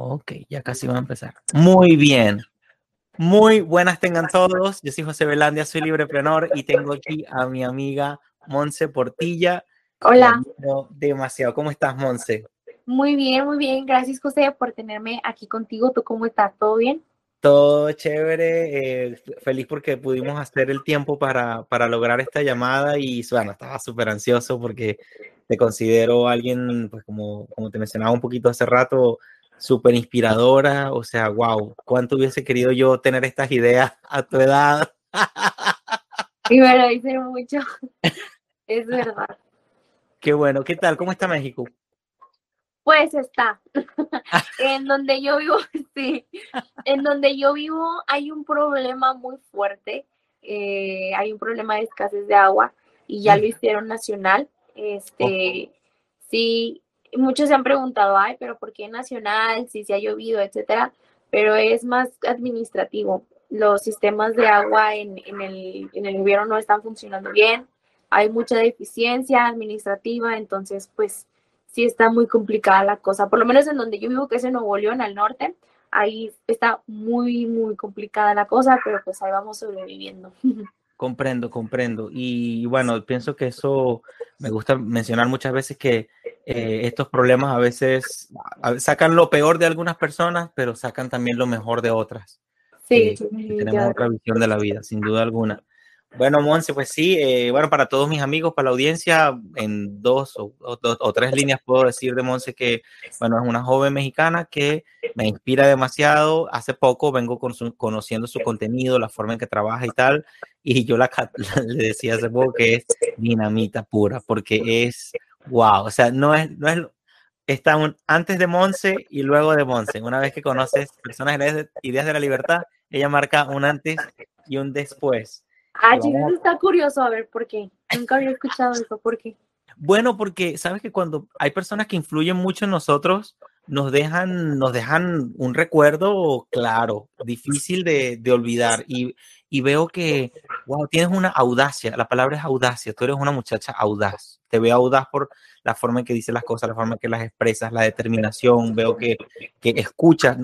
Ok, ya casi va a empezar. Muy bien. Muy buenas tengan todos. Yo soy José Velandia, soy libreprenor y tengo aquí a mi amiga Monse Portilla. Hola. Demasiado. ¿Cómo estás, Monse? Muy bien, muy bien. Gracias, José, por tenerme aquí contigo. ¿Tú cómo estás? ¿Todo bien? Todo chévere, eh, feliz porque pudimos hacer el tiempo para, para lograr esta llamada y bueno, estaba súper ansioso porque te considero alguien, pues como, como te mencionaba un poquito hace rato, súper inspiradora, o sea, wow, cuánto hubiese querido yo tener estas ideas a tu edad. Y me lo dice mucho, es verdad. Qué bueno, ¿qué tal? ¿Cómo está México? Pues está. en donde yo vivo, sí. En donde yo vivo hay un problema muy fuerte. Eh, hay un problema de escasez de agua y ya lo hicieron nacional. Este, sí, muchos se han preguntado, ay, pero ¿por qué nacional? Si se ha llovido, etcétera. Pero es más administrativo. Los sistemas de agua en, el, en el gobierno no están funcionando bien. Hay mucha deficiencia administrativa, entonces, pues sí está muy complicada la cosa. Por lo menos en donde yo vivo, que es en Nuevo León, al norte, ahí está muy, muy complicada la cosa, pero pues ahí vamos sobreviviendo. Comprendo, comprendo. Y bueno, pienso que eso me gusta mencionar muchas veces que eh, estos problemas a veces sacan lo peor de algunas personas, pero sacan también lo mejor de otras. Sí, tenemos otra visión de la vida, sin duda alguna. Bueno, Monse, pues sí, eh, bueno, para todos mis amigos, para la audiencia, en dos o, tres líneas puedo decir de Monse que, bueno, es una joven mexicana que me inspira demasiado. Hace poco vengo con conociendo su contenido, la forma en que trabaja y tal, y yo la, le decía hace poco que es dinamita pura, porque es, wow, o sea, no es, no es, está un, antes de Monse y luego de Monse. Una vez que conoces personas de ideas de la libertad, ella marca un antes y un después Ah, eso está curioso, a ver, ¿por qué? Nunca había escuchado eso, ¿por qué? Bueno, porque sabes que cuando hay personas que influyen mucho en nosotros, nos dejan, nos dejan un recuerdo claro, difícil de, de olvidar. Y, y, veo que, wow, tienes una audacia, la palabra es audacia, tú eres una muchacha audaz. Te veo audaz por la forma en que dices las cosas, la forma en que las expresas, la determinación, veo que, que escuchas,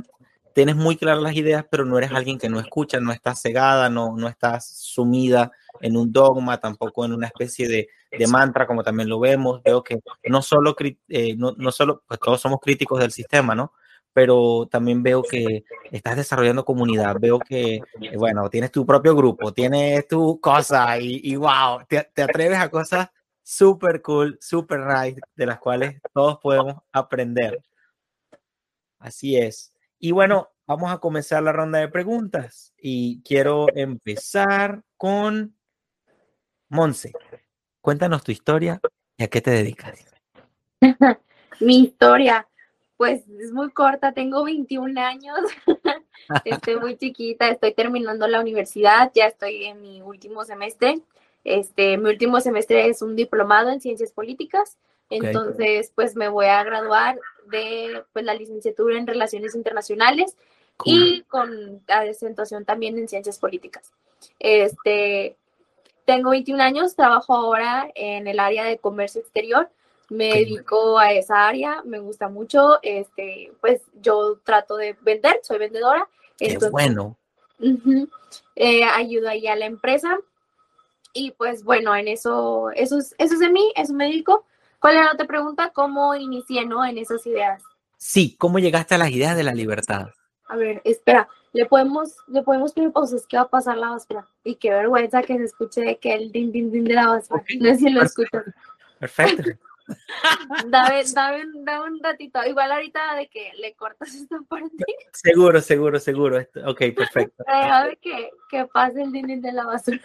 tienes muy claras las ideas, pero no eres alguien que no escucha, no estás cegada, no, no estás sumida en un dogma, tampoco en una especie de, de mantra, como también lo vemos. Veo que no solo, eh, no, no, solo, pues todos somos críticos del sistema, ¿no? Pero también veo que estás desarrollando comunidad, veo que, eh, bueno, tienes tu propio grupo, tienes tu cosa y, y wow, te, te atreves a cosas súper cool, súper nice, de las cuales todos podemos aprender. Así es. Y bueno, vamos a comenzar la ronda de preguntas y quiero empezar con Monse. Cuéntanos tu historia y a qué te dedicas. Mi historia, pues es muy corta, tengo 21 años, estoy muy chiquita, estoy terminando la universidad, ya estoy en mi último semestre. Este, mi último semestre es un diplomado en ciencias políticas, entonces pues me voy a graduar de pues, la licenciatura en Relaciones Internacionales y con acentuación también en Ciencias Políticas. Este, tengo 21 años, trabajo ahora en el área de comercio exterior, me dedico a esa área, me gusta mucho, este, pues yo trato de vender, soy vendedora. Qué bueno. Eh, ayudo ahí a la empresa y pues bueno, en eso, eso es, eso es de mí, eso me dedico. ¿Cuál era la otra pregunta? ¿Cómo inicié, no, en esas ideas? Sí, ¿cómo llegaste a las ideas de la libertad? A ver, espera, le podemos, le podemos pedir pausas, ¿qué va a pasar la basura? Y qué vergüenza que se escuche que el din din din de la basura. No sé si lo escuchas. Perfecto. dame, dame, dame, un ratito. Igual ahorita de que le cortas esta parte. Seguro, seguro, seguro. Ok, perfecto. Déjame que, que pase el din din de la basura.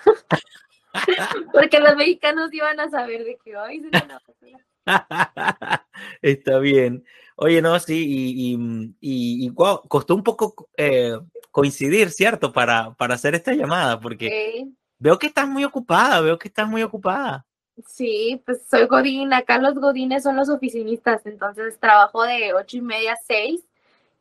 Porque los mexicanos iban a saber de que hoy se la basura. Está bien. Oye, no, sí, y, y, costó un poco eh, coincidir, ¿cierto? Para, para hacer esta llamada, porque veo que estás muy ocupada, veo que estás muy ocupada. Sí, pues soy Godín, acá los Godines son los oficinistas, entonces trabajo de ocho y media a seis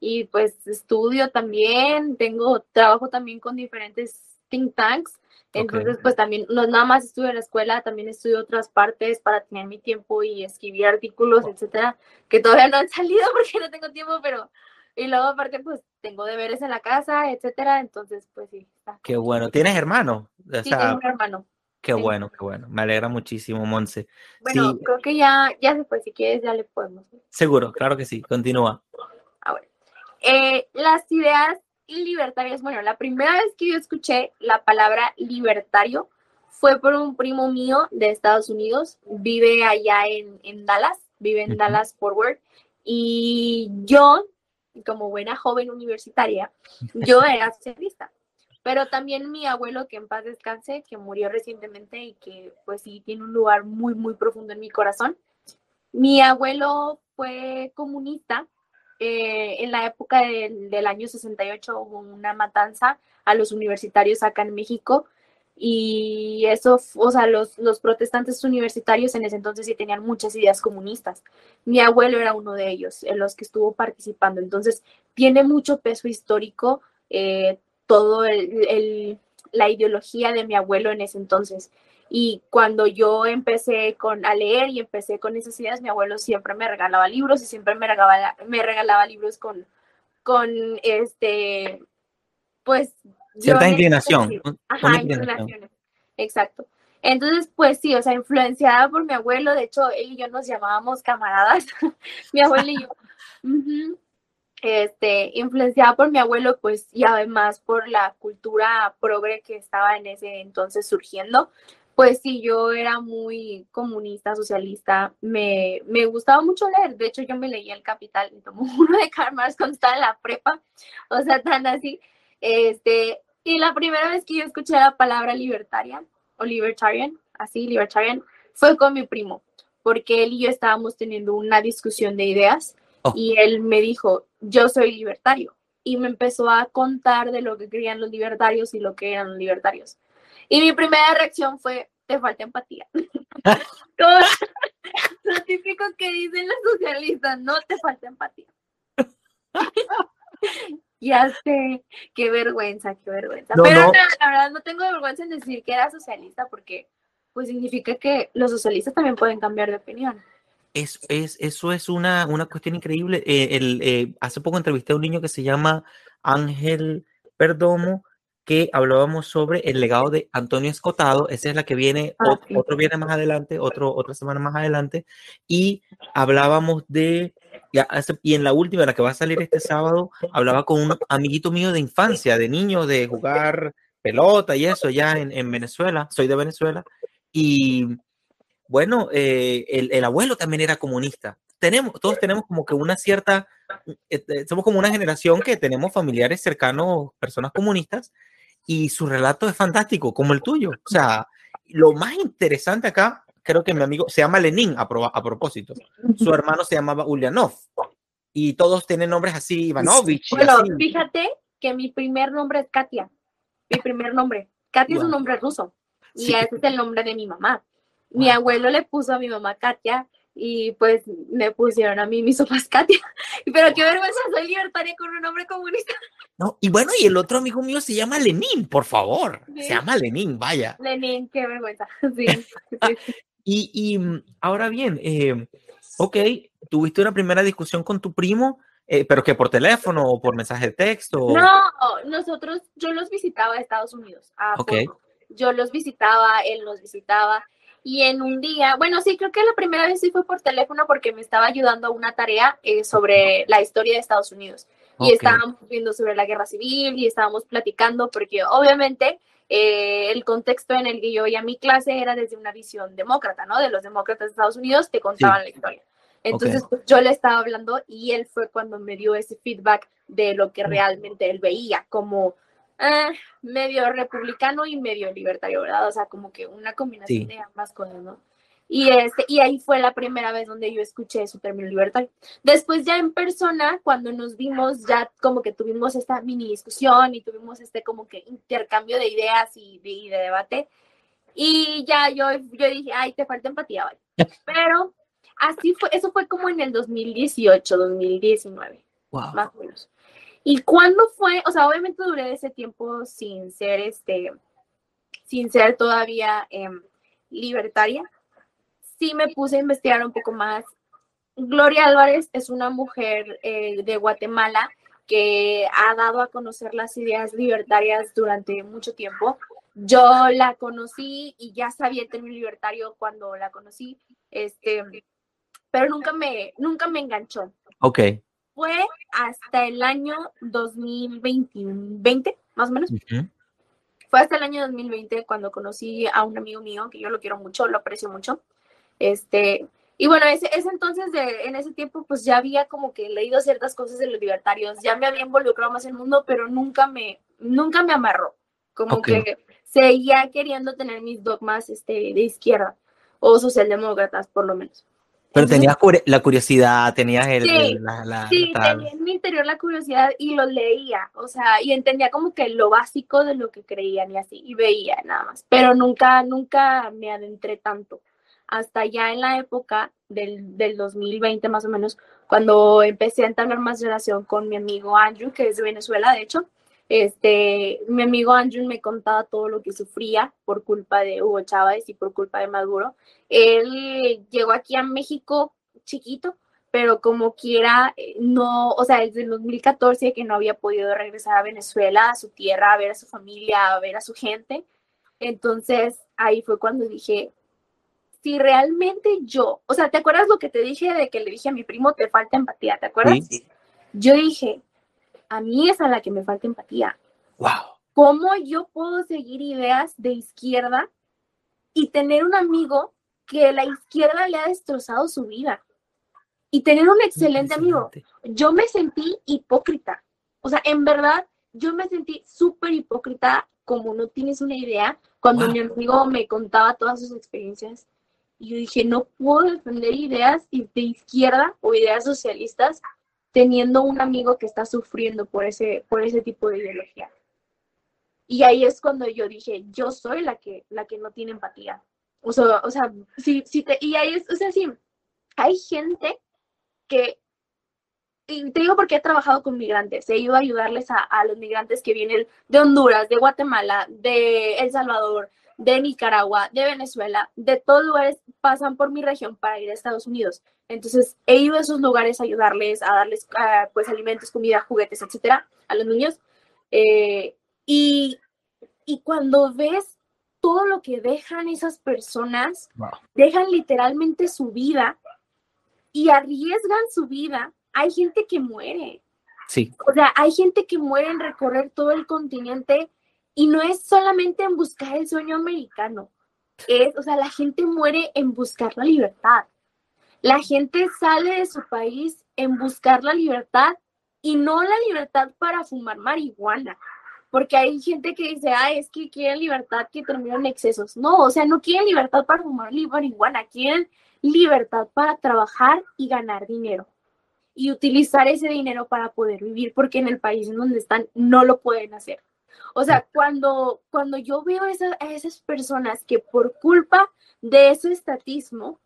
y pues estudio también, tengo trabajo también con diferentes think tanks entonces, pues también, no nada más estudio en la escuela, también estudio otras partes para tener mi tiempo y escribir artículos, etcétera, que todavía no han salido porque no tengo tiempo, pero Y luego aparte, pues tengo deberes en la casa, etcétera, entonces pues sí. Qué bueno. ¿Tienes hermano? sí, tengo un hermano. Qué bueno, qué bueno. Me alegra muchísimo, Monse. Bueno, creo que ya, ya después, si quieres, ya le podemos. Seguro, claro que sí. Continúa. Ahora, eh, las ideas libertarias, bueno, la primera vez que yo escuché la palabra libertario fue por un primo mío de Estados Unidos, vive allá en, Dallas, vive en Dallas Forward, y yo, como buena joven universitaria, yo era socialista. Pero también mi abuelo, que en paz descanse, que murió recientemente y que pues sí tiene un lugar muy, muy profundo en mi corazón. Mi abuelo fue comunista. Eh, en la época del, del año 68 hubo una matanza a los universitarios acá en México y eso, o sea, los, los, protestantes universitarios en ese entonces sí tenían muchas ideas comunistas. Mi abuelo era uno de ellos, en los que estuvo participando. Entonces, tiene mucho peso histórico eh, todo el, la ideología de mi abuelo en ese entonces. Y cuando yo empecé con, a leer y empecé con esas ideas, mi abuelo siempre me regalaba libros y siempre me regalaba, me regalaba libros con, con este, pues Cierta inclinación. Ajá, Exacto. Entonces, pues sí, o sea, influenciada por mi abuelo, de hecho, él y yo nos llamábamos camaradas, mi abuelo y yo. Este, influenciada por mi abuelo, pues, y además por la cultura progre que estaba en ese entonces surgiendo, pues sí, yo era muy comunista, socialista, me, me gustaba mucho leer, de hecho yo me leía El Capital, y tomó uno de Karl Marx cuando estaba en la prepa, o sea, tan así, este, y la primera vez que yo escuché la palabra libertaria o libertarian, así, libertarian, fue con mi primo, porque él y yo estábamos teniendo una discusión de ideas oh. y él me dijo, yo soy libertario. Y me empezó a contar de lo que querían los libertarios y lo que eran los libertarios. Y mi primera reacción fue, te falta empatía. lo típico que dicen los socialistas, no te falta empatía. Ya sé, qué vergüenza, qué vergüenza. Pero la verdad no tengo vergüenza en decir que era socialista porque pues significa que los socialistas también pueden cambiar de opinión. Es, es, eso es una, una cuestión increíble. Eh, el, eh, hace poco entrevisté a un niño que se llama Ángel Perdomo, que hablábamos sobre el legado de Antonio Escotado. Esa es la que viene, ah, otro viene más adelante, otro, otra semana más adelante. Y hablábamos de y en la última, la que va a salir este sábado, hablaba con un amiguito mío de infancia, de niño, de jugar pelota y eso, ya en, Venezuela, soy de Venezuela, y bueno, eh, el, abuelo también era comunista. Tenemos, todos tenemos como que una cierta, eh, eh, somos como una generación que tenemos familiares cercanos, personas comunistas, y su relato es fantástico, como el tuyo. O sea, lo más interesante acá creo que mi amigo se llama Lenin a, a propósito. Su hermano se llamaba Ulyanov. Y todos tienen nombres así, Ivanovich. Bueno, fíjate que mi primer nombre es Katia. Mi primer nombre. Katia es un nombre ruso. Y ese es el nombre de mi mamá. Mi abuelo le puso a mi mamá Katia y pues me pusieron a mí mis sopas Katia. Pero qué vergüenza, soy libertaria con un nombre comunista. No, y bueno, y el otro amigo mío se llama Lenin, por favor. Se llama Lenin, vaya. Lenin, qué vergüenza. Sí, sí. Y, mm, ahora bien, eh, ok, tuviste una primera discusión con tu primo, eh, pero que por teléfono o por mensaje de texto. No, nosotros, yo los visitaba a Estados Unidos. Yo los visitaba, él los visitaba. Y en un día, bueno, sí, creo que la primera vez sí fue por teléfono porque me estaba ayudando a una tarea eh, sobre la historia de Estados Unidos. Y estábamos viendo sobre la guerra civil y estábamos platicando porque obviamente eh, el contexto en el que yo a mi clase era desde una visión demócrata, ¿no? De los demócratas de Estados Unidos te contaban la historia. Entonces pues, yo le estaba hablando y él fue cuando me dio ese feedback de lo que realmente él veía como eh, medio republicano y medio libertario, ¿verdad? O sea, como que una combinación de ambas cosas, ¿no? Y, este, y ahí fue la primera vez donde yo escuché su término libertario. Después ya en persona, cuando nos vimos, ya como que tuvimos esta mini discusión y tuvimos este como que intercambio de ideas y de, debate. Y ya yo, yo dije, ay, te falta empatía, vale. Pero así fue, eso fue como en el 2018, 2019, más o menos. Y cuando fue, o sea, obviamente duré ese tiempo sin ser, este, sin ser todavía em, libertaria, sí me puse a investigar un poco más. Gloria Álvarez es una mujer eh, de Guatemala que ha dado a conocer las ideas libertarias durante mucho tiempo. Yo la conocí y ya sabía el término libertario cuando la conocí, este, pero nunca me, nunca me enganchó. Ok. Fue hasta el año 2020, más o menos. Fue hasta el año 2020 cuando conocí a un amigo mío, que yo lo quiero mucho, lo aprecio mucho. Este, y bueno, ese, ese entonces, de, en ese tiempo, pues ya había como que leído ciertas cosas de los libertarios, ya me había involucrado más en el mundo, pero nunca me, nunca me amarró. Como que seguía queriendo tener mis dogmas este, de izquierda o socialdemócratas, por lo menos. Pero tenías la curiosidad, tenías el... Sí, la, sí tenía en mi interior la curiosidad y lo leía, o sea, y entendía como que lo básico de lo que creían y así, y veía nada más, pero nunca, nunca me adentré tanto. Hasta ya en la época del, del 2020 más o menos, cuando empecé a entablar más relación con mi amigo Andrew, que es de Venezuela, de hecho, este, mi amigo Andrew me contaba todo lo que sufría por culpa de Hugo Chávez y por culpa de Maduro. Él llegó aquí a México chiquito, pero como quiera, eh, no, o sea, desde el 2014 que no había podido regresar a Venezuela, a su tierra, a ver a su familia, a ver a su gente. Entonces ahí fue cuando dije, si realmente yo, o sea, ¿te acuerdas lo que te dije de que le dije a mi primo, te falta empatía, ¿te acuerdas? Yo dije, a mí es a la que me falta empatía. Wow. ¿Cómo yo puedo seguir ideas de izquierda y tener un amigo que la izquierda le ha destrozado su vida? Y tener un excelente amigo. Yo me sentí hipócrita. O sea, en verdad, yo me sentí súper hipócrita, como no tienes una idea, cuando mi amigo me contaba todas sus experiencias. Y yo dije, no puedo defender ideas de izquierda o ideas socialistas teniendo un amigo que está sufriendo por ese, por ese tipo de ideología. Y ahí es cuando yo dije, yo soy la que, la que no tiene empatía. O sea, o sea sí, sí te, y ahí es, o sea, sí, hay gente que, y te digo porque he trabajado con migrantes, he ido a ayudarles a, a los migrantes que vienen de Honduras, de Guatemala, de El Salvador, de Nicaragua, de Venezuela, de todos lugares pasan por mi región para ir a Estados Unidos. Entonces he ido a esos lugares a ayudarles, a darles ah, pues alimentos, comida, juguetes, etcétera, a los niños. Eh, y, y, cuando ves todo lo que dejan esas personas, dejan literalmente su vida y arriesgan su vida, hay gente que muere. Sí. O sea, hay gente que muere en recorrer todo el continente y no es solamente en buscar el sueño americano, es, o sea, la gente muere en buscar la libertad. La gente sale de su país en buscar la libertad y no la libertad para fumar marihuana. Porque hay gente que dice, ah, es que quieren libertad que terminan excesos. No, o sea, no quieren libertad para fumar marihuana, quieren libertad para trabajar y ganar dinero. Y utilizar ese dinero para poder vivir, porque en el país en donde están no lo pueden hacer. O sea, cuando, cuando yo veo a esas personas que por culpa de ese estatismo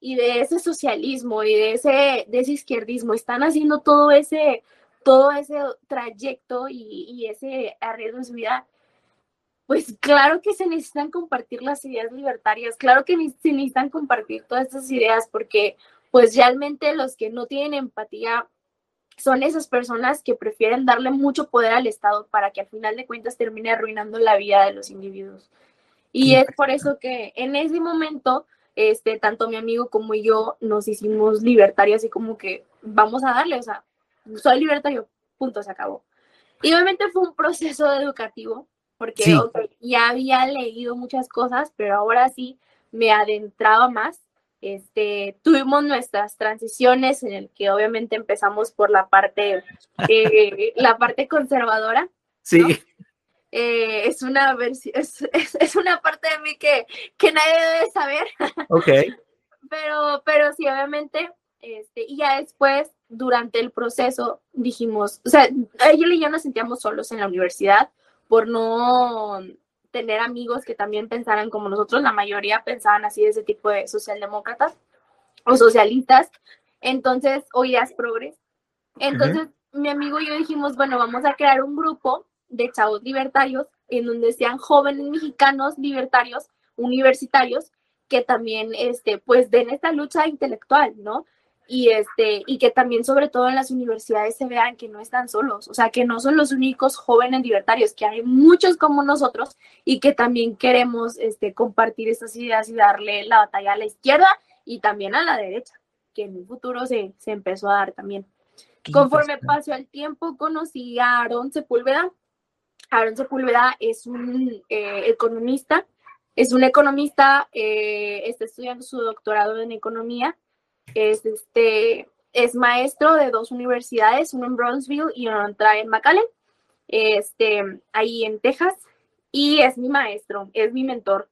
y de ese socialismo y de ese, de ese izquierdismo están haciendo todo ese, todo ese trayecto y, ese arreglo en su vida, pues claro que se necesitan compartir las ideas libertarias, claro que se necesitan compartir todas estas ideas porque pues realmente los que no tienen empatía son esas personas que prefieren darle mucho poder al Estado para que al final de cuentas termine arruinando la vida de los individuos. Y es por eso que en ese momento, este, tanto mi amigo como yo nos hicimos libertarios y como que vamos a darle, o sea, soy libertario, punto, se acabó. Y obviamente fue un proceso educativo, porque ya había leído muchas cosas, pero ahora sí me adentraba más este, tuvimos nuestras transiciones en el que obviamente empezamos por la parte, eh, la parte conservadora. Sí. Eh, es, una es, es, una parte de mí que, que nadie debe saber. Ok. pero, pero sí, obviamente, este, y ya después, durante el proceso, dijimos, o sea, ella y yo nos sentíamos solos en la universidad por no tener amigos que también pensaran como nosotros, la mayoría pensaban así de ese tipo de socialdemócratas o socialistas, entonces, o ideas progres. Entonces, mi amigo y yo dijimos, bueno, vamos a crear un grupo de chavos libertarios en donde sean jóvenes mexicanos libertarios, universitarios, que también, este, pues, den esta lucha intelectual, ¿no? Y este y que también sobre todo en las universidades se vean que no están solos, o sea, que no son los únicos jóvenes libertarios, que hay muchos como nosotros y que también queremos este compartir estas ideas y darle la batalla a la izquierda y también a la derecha, que en un futuro se, se empezó a dar también. Conforme pasó el tiempo, conocí a Aaron Sepúlveda. Aaron Sepúlveda es un eh, economista, es un economista, eh, está estudiando su doctorado en economía es, este, es maestro de dos universidades, uno en Brownsville y otra en McAllen, este, ahí en Texas, y es mi maestro, es mi mentor.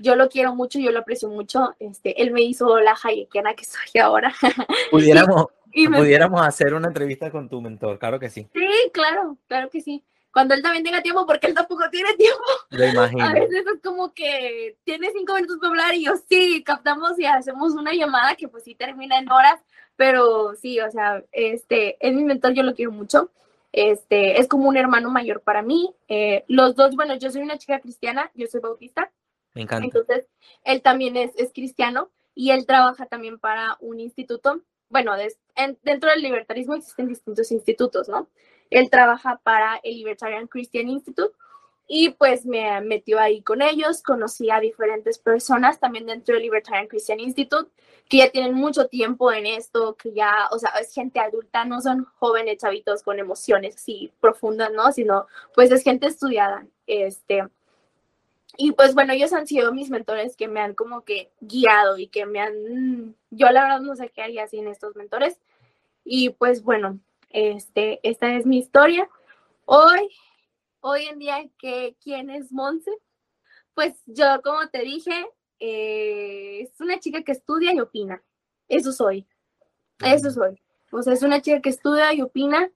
Yo lo quiero mucho, yo lo aprecio mucho. Este, él me hizo la hayekiana que soy ahora. Pudiéramos, pudiéramos hacer una entrevista con tu mentor, claro que sí. Sí, claro, claro que sí cuando él también tenga tiempo, porque él tampoco tiene tiempo. Lo imagino. A veces es como que tiene cinco minutos para hablar y yo sí, captamos y hacemos una llamada que pues sí termina en horas, pero sí, o sea, este, es mi mentor, yo lo quiero mucho. Este, es como un hermano mayor para mí. Eh, los dos, bueno, yo soy una chica cristiana, yo soy bautista. Me encanta. Entonces, él también es, es cristiano y él trabaja también para un instituto. Bueno, dentro del libertarismo existen distintos institutos, ¿no? Él trabaja para el Libertarian Christian Institute y pues me metió ahí con ellos, conocí a diferentes personas también dentro del Libertarian Christian Institute que ya tienen mucho tiempo en esto, que ya, o sea, es gente adulta, no son jóvenes chavitos con emociones así profundas, ¿no? Sino pues es gente estudiada, este. Y pues bueno, ellos han sido mis mentores que me han como que guiado y que me han, yo la verdad no sé qué haría sin estos mentores. Y pues bueno, este, esta es mi historia. Hoy, hoy en día, ¿qué, ¿quién es Monse? Pues yo, como te dije, eh, es una chica que estudia y opina. Eso soy. Eso soy. O sea, es una chica que estudia y opina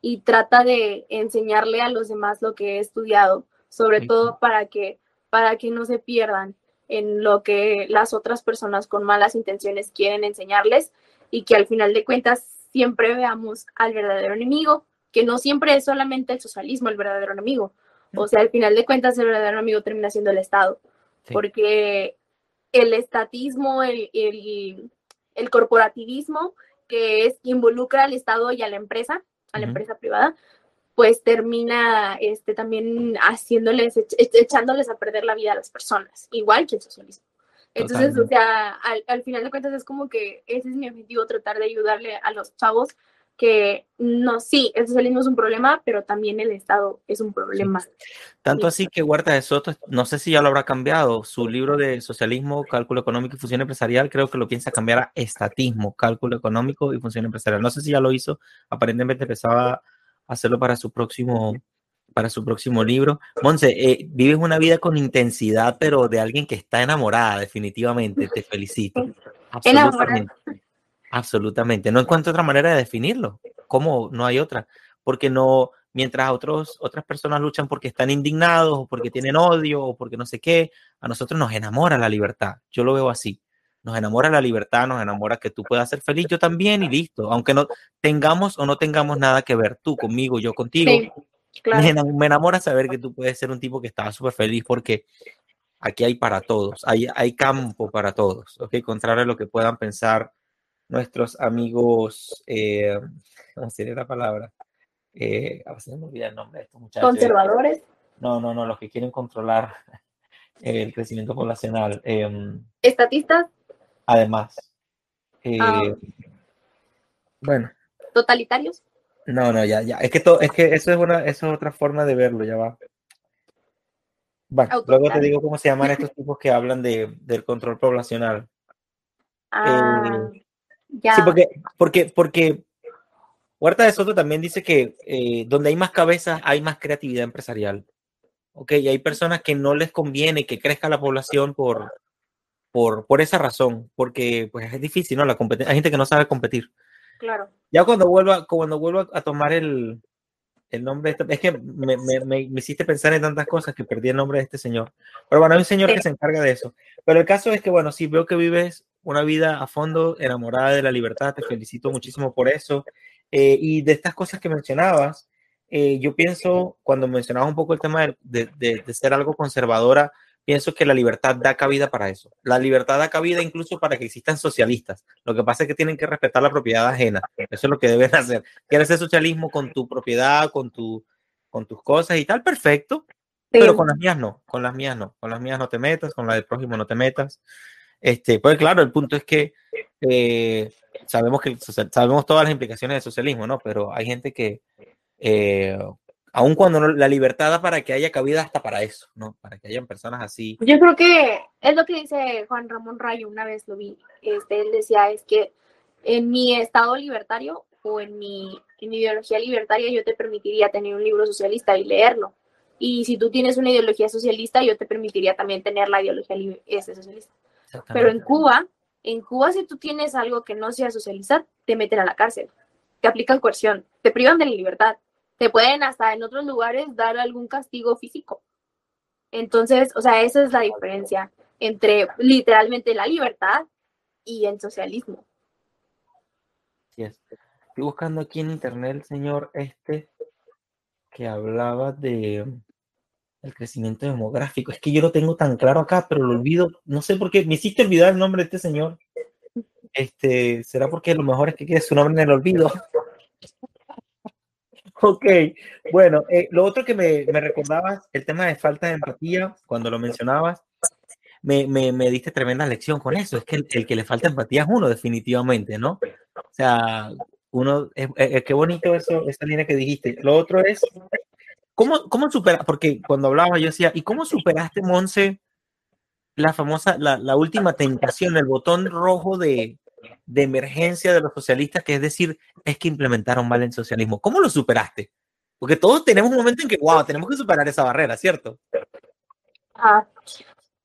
y trata de enseñarle a los demás lo que he estudiado, sobre todo para que, para que no se pierdan en lo que las otras personas con malas intenciones quieren enseñarles y que al final de cuentas siempre veamos al verdadero enemigo, que no siempre es solamente el socialismo el verdadero enemigo. O sea, al final de cuentas el verdadero enemigo termina siendo el Estado, porque el estatismo, el, el, corporativismo, que es involucra al Estado y a la empresa, a la empresa privada, pues termina este, también haciéndoles, echándoles a perder la vida a las personas, igual que el socialismo. Entonces, o sea, al, final de cuentas es como que ese es mi objetivo, tratar de ayudarle a los chavos que no, sí, el socialismo es un problema, pero también el Estado es un problema. Tanto así que Huerta de Soto, no sé si ya lo habrá cambiado, su libro de socialismo, cálculo económico y función empresarial, creo que lo piensa cambiar a estatismo, cálculo económico y función empresarial. No sé si ya lo hizo, aparentemente empezaba a hacerlo para su próximo para su próximo libro. Monse, eh, vives una vida con intensidad, pero de alguien que está enamorada, definitivamente. Te felicito. Absolutamente. Absolutamente. No encuentro otra manera de definirlo. ¿Cómo? No hay otra. Porque no, mientras otros, otras personas luchan porque están indignados, o porque tienen odio, o porque no sé qué, a nosotros nos enamora la libertad. Yo lo veo así. Nos enamora la libertad, nos enamora que tú puedas ser feliz, yo también, y listo. Aunque no tengamos o no tengamos nada que ver, tú conmigo, yo contigo. Me, enamora saber que tú puedes ser un tipo que está súper feliz porque aquí hay para todos, hay, hay campo para todos, ¿ok? Contrario a lo que puedan pensar nuestros amigos, eh, ¿cómo sería la palabra? Eh, a veces me olvida el nombre de estos muchachos. ¿Conservadores? No, no, no, los que quieren controlar el crecimiento poblacional. Em, ¿Estatistas? Además. Eh, ah. Bueno. ¿Totalitarios? No, no, ya, ya. Es que, es que eso es una, eso es otra forma de verlo, ya va. Bueno, luego te digo cómo se llaman estos tipos que hablan de, del control poblacional. Ah, eh, ya. Sí, porque, porque, porque Huerta de Soto también dice que eh, donde hay más cabezas hay más creatividad empresarial. Ok, y hay personas que no les conviene que crezca la población por, por, por esa razón, porque pues es difícil, ¿no? La hay gente que no sabe competir. Claro. Ya cuando vuelva, cuando vuelva a tomar el, el nombre, este, es que me, me, me, hiciste pensar en tantas cosas que perdí el nombre de este señor. Pero bueno, hay un señor que se encarga de eso. Pero el caso es que, bueno, sí veo que vives una vida a fondo, enamorada de la libertad, te felicito muchísimo por eso. Eh, y de estas cosas que mencionabas, eh, yo pienso, cuando mencionabas un poco el tema de, de, de, ser algo conservadora, pienso que la libertad da cabida para eso. La libertad da cabida incluso para que existan socialistas. Lo que pasa es que tienen que respetar la propiedad ajena. Eso es lo que deben hacer. ¿Quieres hacer socialismo con tu propiedad, con, tu, con tus cosas y tal? Perfecto. Pero con las mías no, con las mías no. Con las mías no te metas, con la del prójimo no te metas. Este, pues claro, el punto es que eh, sabemos que sabemos todas las implicaciones del socialismo, ¿no? Pero hay gente que eh, aun cuando la libertad da para que haya cabida hasta para eso, ¿no? Para que hayan personas así. Yo creo que es lo que dice Juan Ramón Rayo, una vez lo vi, este, él decía, es que en mi estado libertario o en mi, en mi ideología libertaria yo te permitiría tener un libro socialista y leerlo. Y si tú tienes una ideología socialista, yo te permitiría también tener la ideología ese socialista. Pero en Cuba, en Cuba si tú tienes algo que no sea socialista, te meten a la cárcel, te aplican coerción, te privan de la libertad te pueden hasta en otros lugares dar algún castigo físico. Entonces, o sea, esa es la diferencia entre literalmente la libertad y el socialismo. Sí Estoy buscando aquí en internet señor este que hablaba de el crecimiento demográfico. Es que yo lo tengo tan claro acá, pero lo olvido. No sé por qué. Me hiciste olvidar el nombre de este señor. Este, ¿será porque lo mejor es que quede su nombre en el olvido? Ok, bueno, eh, lo otro que me, me, recordabas, el tema de falta de empatía, cuando lo mencionabas, me, me, me diste tremenda lección con eso. Es que el, que le falta empatía es uno, definitivamente, ¿no? O sea, uno, es, qué bonito eso, esa línea que dijiste. Lo otro es, ¿cómo, cómo? Porque cuando hablaba yo decía, ¿y cómo superaste, Monse, la famosa, la, la última tentación, el botón rojo de, de emergencia de los socialistas, que es decir, es que implementaron mal el socialismo. ¿Cómo lo superaste? Porque todos tenemos un momento en que, wow, tenemos que superar esa barrera, ¿cierto? Ah,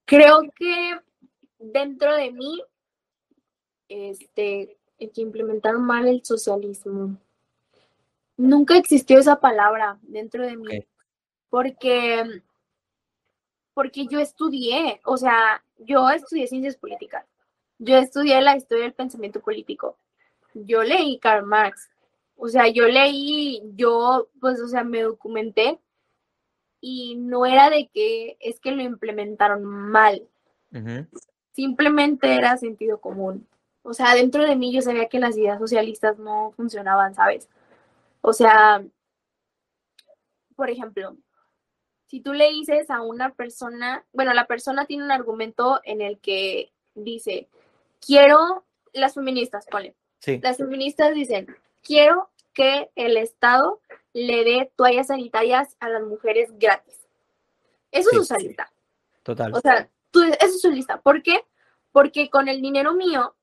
creo que dentro de mí, este, que implementaron mal el socialismo. Nunca existió esa palabra dentro de mí, porque, porque yo estudié, o sea, yo estudié ciencias políticas yo estudié la historia del pensamiento político. Yo leí Karl Marx. O sea, yo leí, yo, pues, o sea, me documenté y no era de que es que lo implementaron mal. Simplemente era sentido común. O sea, dentro de mí yo sabía que las ideas socialistas no funcionaban, ¿sabes? O sea, por ejemplo, si tú le dices a una persona, bueno, la persona tiene un argumento en el que dice, quiero, las feministas, ponle. Las feministas dicen, quiero que el Estado le dé toallas sanitarias a las mujeres gratis. Eso es su lista. Total. O sea, tú, eso es su lista. ¿Por qué? Porque con el dinero mío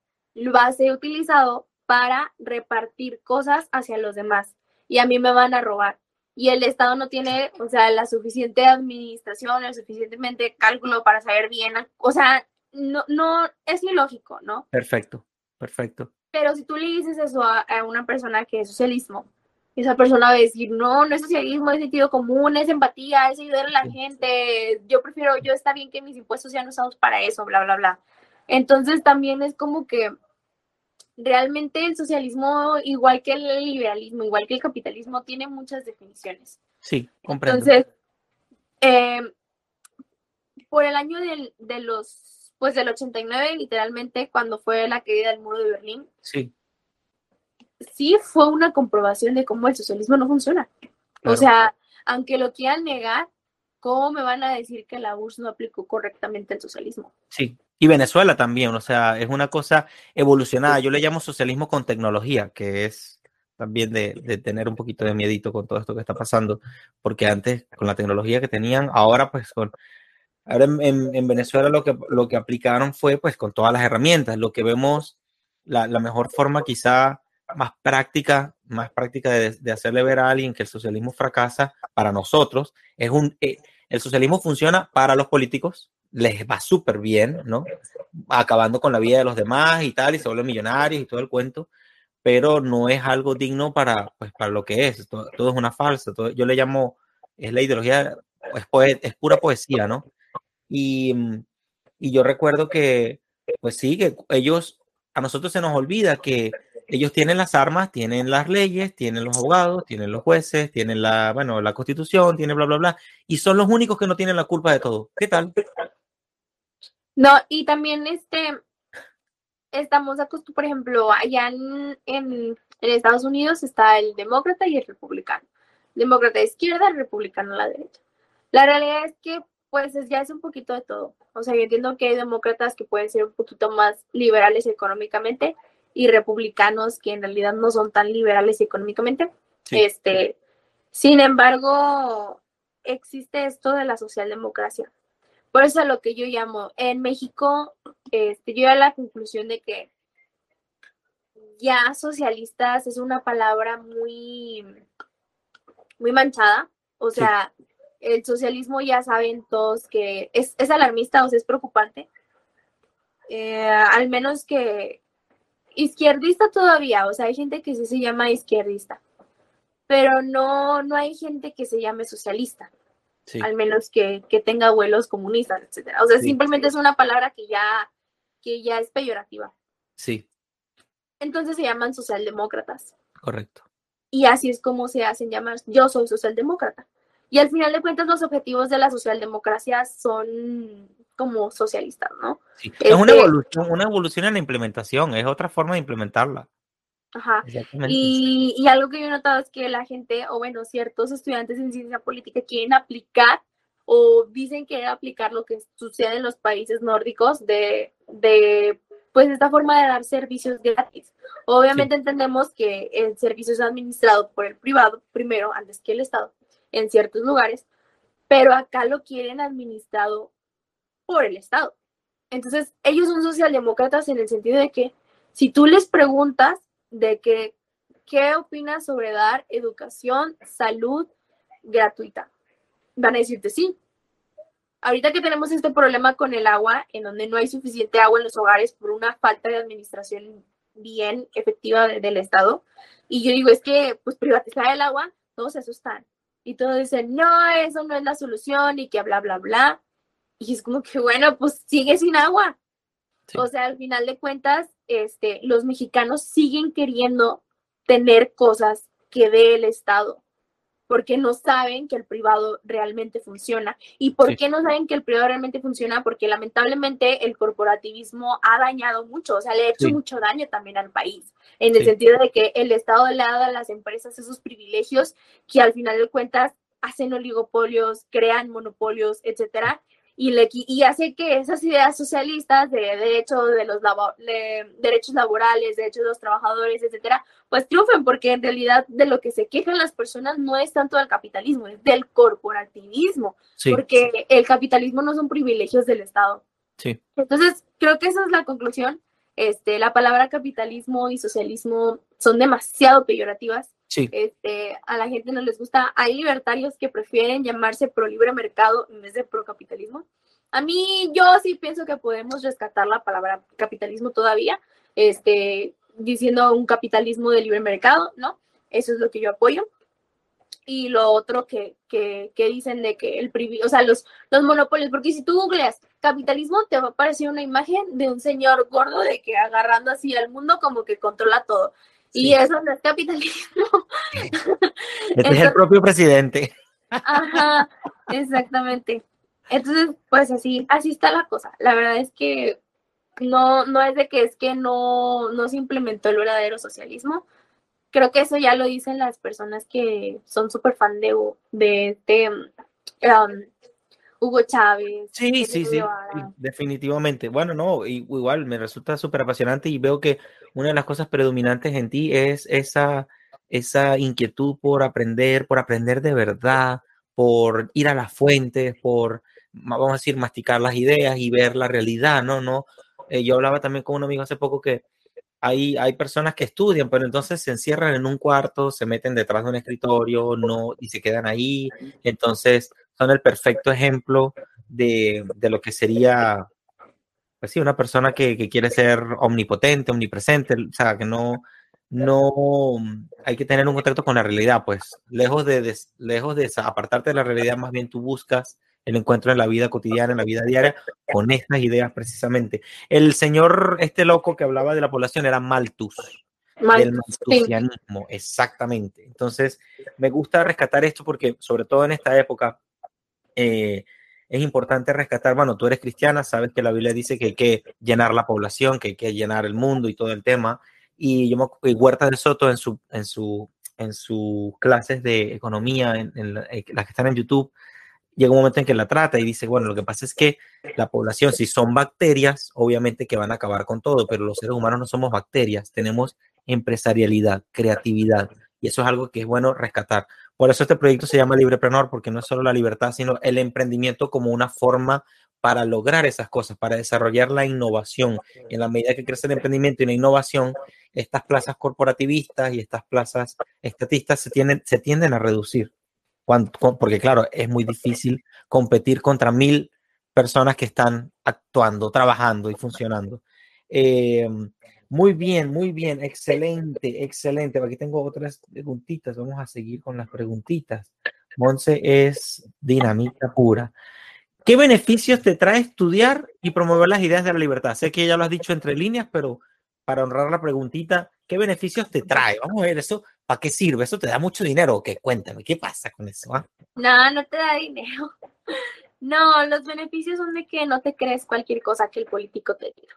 va a ser utilizado para repartir cosas hacia los demás y a mí me van a robar. Y el Estado no tiene, o sea, la suficiente administración, el suficientemente cálculo para saber bien, o sea, no, no es ilógico, ¿no? Perfecto, perfecto. Pero si tú le dices eso a, una persona que es socialismo, esa persona va a decir, no, no es socialismo, es sentido común, es empatía, es ayudar a la gente, yo prefiero, yo está bien que mis impuestos sean usados para eso, bla, bla, bla. Entonces también es como que realmente el socialismo, igual que el liberalismo, igual que el capitalismo, tiene muchas definiciones. Sí, comprendo. Entonces, eh, por el año de los pues del 89, literalmente, cuando fue la caída del muro de Berlín. Sí. Sí fue una comprobación de cómo el socialismo no funciona. O sea, aunque lo quieran negar, ¿cómo me van a decir que la URSS no aplicó correctamente el socialismo? Sí, y Venezuela también, o sea, es una cosa evolucionada. Yo le llamo socialismo con tecnología, que es también de, de, tener un poquito de miedito con todo esto que está pasando, porque antes con la tecnología que tenían, ahora pues con Ahora en, Venezuela lo que, lo que aplicaron fue pues con todas las herramientas. Lo que vemos, la, mejor forma quizá más práctica, más práctica de, hacerle ver a alguien que el socialismo fracasa para nosotros, es un, eh, el socialismo funciona para los políticos, les va súper bien, ¿no? Acabando con la vida de los demás y tal, y se vuelven millonarios y todo el cuento, pero no es algo digno para, pues, para lo que es, todo, es una falsa, yo le llamo, es la ideología, es, es pura poesía, ¿no? Y, mm, y yo recuerdo que, pues sí, que ellos, a nosotros se nos olvida que ellos tienen las armas, tienen las leyes, tienen los abogados, tienen los jueces, tienen la, bueno, la constitución, tienen bla, bla, bla, y son los únicos que no tienen la culpa de todo. ¿Qué tal? No, y también este, estamos acostumbrados, por ejemplo, allá en, en, Estados Unidos está el demócrata y el republicano. Demócrata a izquierda, republicano a la derecha. La realidad es que, pues, ya es un poquito de todo. O sea, yo entiendo que hay demócratas que pueden ser un poquito más liberales económicamente y republicanos que en realidad no son tan liberales económicamente. Este, sin embargo, existe esto de la socialdemocracia. Por eso es lo que yo llamo, en México, este, yo a la conclusión de que ya socialistas es una palabra muy, muy manchada. O sea, el socialismo ya saben todos que es, alarmista o sea, es preocupante. Eh, al menos que izquierdista todavía, o sea, hay gente que sí se llama izquierdista, pero no, no hay gente que se llame socialista al menos que, tenga abuelos comunistas, etcétera. O sea, simplemente es una palabra que ya, que ya es peyorativa. Sí. Entonces se llaman socialdemócratas. Correcto. Y así es como se hacen llamar, yo soy socialdemócrata. Y al final de cuentas los objetivos de la socialdemocracia son como socialistas, ¿no? Sí. Es una este evolución, una evolución en la implementación, es otra forma de implementarla. Ajá. Y, y, algo que yo he notado es que la gente, o bueno, ciertos estudiantes en ciencia política quieren aplicar o dicen que aplicar lo que sucede en los países nórdicos de, de pues esta forma de dar servicios gratis. Obviamente entendemos que el servicio es administrado por el privado primero, antes que el Estado, en ciertos lugares, pero acá lo quieren administrado por el Estado. Entonces, ellos son socialdemócratas en el sentido de que si tú les preguntas, de que, ¿qué opinas sobre dar educación, salud gratuita? Van a decirte sí. Ahorita que tenemos este problema con el agua, en donde no hay suficiente agua en los hogares por una falta de administración bien efectiva del Estado, y yo digo, es que, pues, privatizar el agua, todos se asustan. Y todos dicen, no, eso no es la solución, y que bla, bla, bla. Y es como que, bueno, pues sigue sin agua. O sea, al final de cuentas, este, los mexicanos siguen queriendo tener cosas que dé el Estado, porque no saben que el privado realmente funciona. ¿Y por qué no saben que el privado realmente funciona? Porque lamentablemente el corporativismo ha dañado mucho, o sea, le ha hecho mucho daño también al país, en el sentido de que el Estado le ha dado a las empresas esos privilegios que al final de cuentas hacen oligopolios, crean monopolios, etcétera, y, le, y hace que esas ideas socialistas de derecho de los derechos laborales, derechos de los trabajadores, etcétera, pues triunfen, porque en realidad de lo que se quejan las personas no es tanto del capitalismo, es del corporativismo, porque el capitalismo no son privilegios del Estado. Sí. Entonces, creo que esa es la conclusión. Este, la palabra capitalismo y socialismo son demasiado peyorativas este, a la gente no les gusta. Hay libertarios que prefieren llamarse pro libre mercado en vez de pro capitalismo. A mí, yo sí pienso que podemos rescatar la palabra capitalismo todavía, este, diciendo un capitalismo de libre mercado, ¿no? Eso es lo que yo apoyo. Y lo otro que, que, que dicen de que el privilegio, o sea, los, los monopolios, porque si tú googleas capitalismo, te va a aparecer una imagen de un señor gordo de que agarrando así al mundo como que controla todo. Y eso no es capitalismo. Este es el propio presidente. Ajá, exactamente. Entonces, pues así, así está la cosa. La verdad es que no, no es de que es que no, no se implementó el verdadero socialismo. Creo que eso ya lo dicen las personas que son súper fan de, de, este, um, Hugo Chávez. Sí, sí, sí, definitivamente. Bueno, no, igual me resulta súper apasionante y veo que una de las cosas predominantes en ti es esa, esa inquietud por aprender, por aprender de verdad, por ir a las fuentes, por, vamos a decir, masticar las ideas y ver la realidad, ¿no? no eh, yo hablaba también con un amigo hace poco que hay, hay personas que estudian, pero entonces se encierran en un cuarto, se meten detrás de un escritorio, no, y se quedan ahí. Entonces, son el perfecto ejemplo de, de lo que sería, pues sí, una persona que, que, quiere ser omnipotente, omnipresente, o sea, que no, no hay que tener un contacto con la realidad, pues lejos de, lejos de apartarte de la realidad, más bien tú buscas el encuentro en la vida cotidiana, en la vida diaria, con estas ideas precisamente. El señor, este loco que hablaba de la población era Malthus, del malthusianismo, exactamente. Entonces, me gusta rescatar esto porque, sobre todo en esta época, eh, es importante rescatar, bueno, tú eres cristiana, sabes que la Biblia dice que hay que llenar la población, que hay que llenar el mundo y todo el tema. Y yo me Huerta de Soto en su, en su, en sus clases de economía, en, eh, las que están en YouTube, llega un momento en que la trata y dice, bueno, lo que pasa es que la población, si son bacterias, obviamente que van a acabar con todo, pero los seres humanos no somos bacterias, tenemos empresarialidad, creatividad, y eso es algo que es bueno rescatar. Por eso este proyecto se llama Libreprenor, porque no es solo la libertad, sino el emprendimiento como una forma para lograr esas cosas, para desarrollar la innovación. En la medida que crece el emprendimiento y la innovación, estas plazas corporativistas y estas plazas estatistas se, tienden, se tienden a reducir porque claro, es muy difícil competir contra mil personas que están actuando, trabajando y funcionando. Eh, muy bien, muy bien, excelente, excelente. Aquí tengo otras preguntitas, vamos a seguir con las preguntitas. Monse es dinamita pura. ¿Qué beneficios te trae estudiar y promover las ideas de la libertad? Sé que ya lo has dicho entre líneas, pero para honrar la preguntita, ¿qué beneficios te trae? Vamos a ver eso ¿Para qué sirve? ¿Eso te da mucho dinero? Cuéntame, ¿qué pasa con eso? Ah? No, no te da dinero. No, los beneficios son de que no te crees cualquier cosa que el político te diga.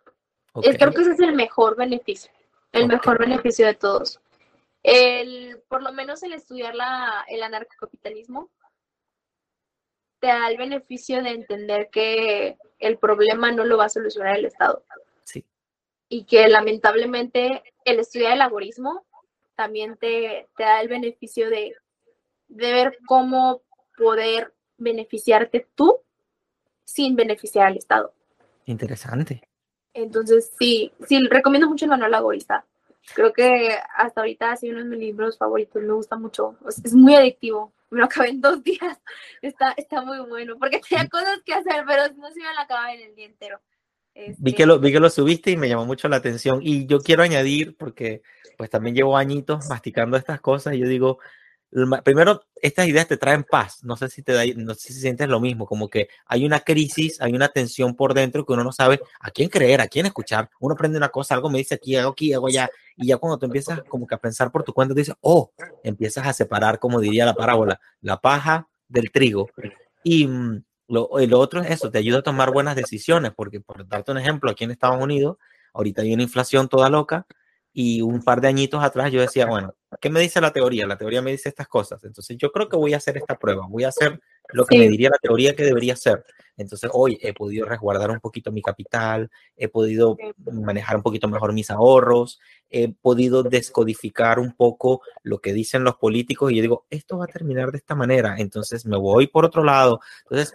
Creo que ese es el mejor beneficio, el mejor beneficio de todos. El, por lo menos el estudiar la, el anarcocapitalismo te da el beneficio de entender que el problema no lo va a solucionar el Estado. Sí. Y que lamentablemente el estudiar el laborismo también te, da el beneficio de, ver cómo poder beneficiarte tú sin beneficiar al Estado. Interesante. Entonces, sí, sí, recomiendo mucho el manual laborista. Creo que hasta ahorita ha sido uno de mis libros favoritos, me gusta mucho. Es, muy adictivo. Me lo acabé en dos días. Está, está muy bueno, porque tenía cosas que hacer, pero no se iban a acabar en el día entero. Vi, que lo, vi que lo subiste y me llamó mucho la atención. Y yo quiero añadir, porque pues también llevo añitos masticando estas cosas y yo digo, primero, estas ideas te traen paz. No sé si te da, no sé si sientes lo mismo, como que hay una crisis, hay una tensión por dentro que uno no sabe a quién creer, a quién escuchar. Uno aprende una cosa, algo me dice aquí, hago aquí, hago allá. Y ya cuando tú empiezas como que a pensar por tu cuenta, dices, oh, empiezas a separar, como diría la parábola, la paja del trigo. Y mm, lo, lo otro es eso, te ayuda a tomar buenas decisiones, porque por darte un ejemplo, aquí en Estados Unidos, ahorita hay una inflación toda loca y un par de añitos atrás yo decía, bueno, ¿qué me dice la teoría? La teoría me dice estas cosas. Entonces yo creo que voy a hacer esta prueba, voy a hacer lo que me diría la teoría que debería hacer. Entonces hoy he podido resguardar un poquito mi capital, he podido manejar un poquito mejor mis ahorros, he podido descodificar un poco lo que dicen los políticos y yo digo, esto va a terminar de esta manera, entonces me voy por otro lado. Entonces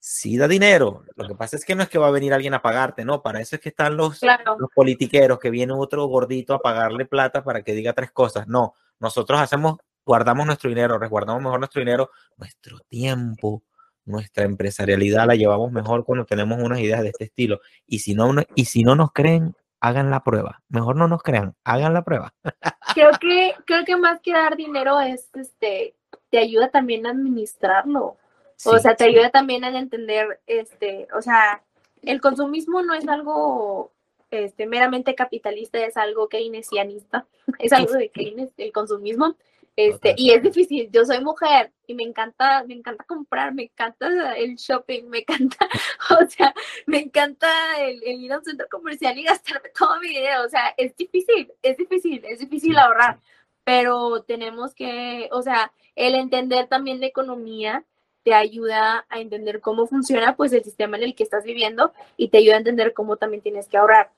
sí da dinero. Lo que pasa es que no es que va a venir alguien a pagarte, no. Para eso es que están los, los politiqueros, que viene otro gordito a pagarle plata para que diga tres cosas. No, nosotros hacemos, guardamos nuestro dinero, resguardamos mejor nuestro dinero, nuestro tiempo, nuestra empresarialidad la llevamos mejor cuando tenemos unas ideas de este estilo. Y si no, y si no nos creen, hagan la prueba. Mejor no nos crean, hagan la prueba. Creo que, creo que más que dar dinero es, este, te ayuda también a administrarlo. O sea, te ayuda también a entender, este, o sea, el consumismo no es algo este, meramente capitalista, es algo keynesianista, es algo de Keynes, el consumismo. Este, y es difícil, yo soy mujer y me encanta, me encanta comprar, me encanta el shopping, me encanta, o sea, me encanta el, ir a un centro comercial y gastarme todo mi dinero, o sea, es difícil, es difícil, es difícil ahorrar, pero tenemos que, o sea, el entender también la economía te ayuda a entender cómo funciona pues el sistema en el que estás viviendo y te ayuda a entender cómo también tienes que ahorrar.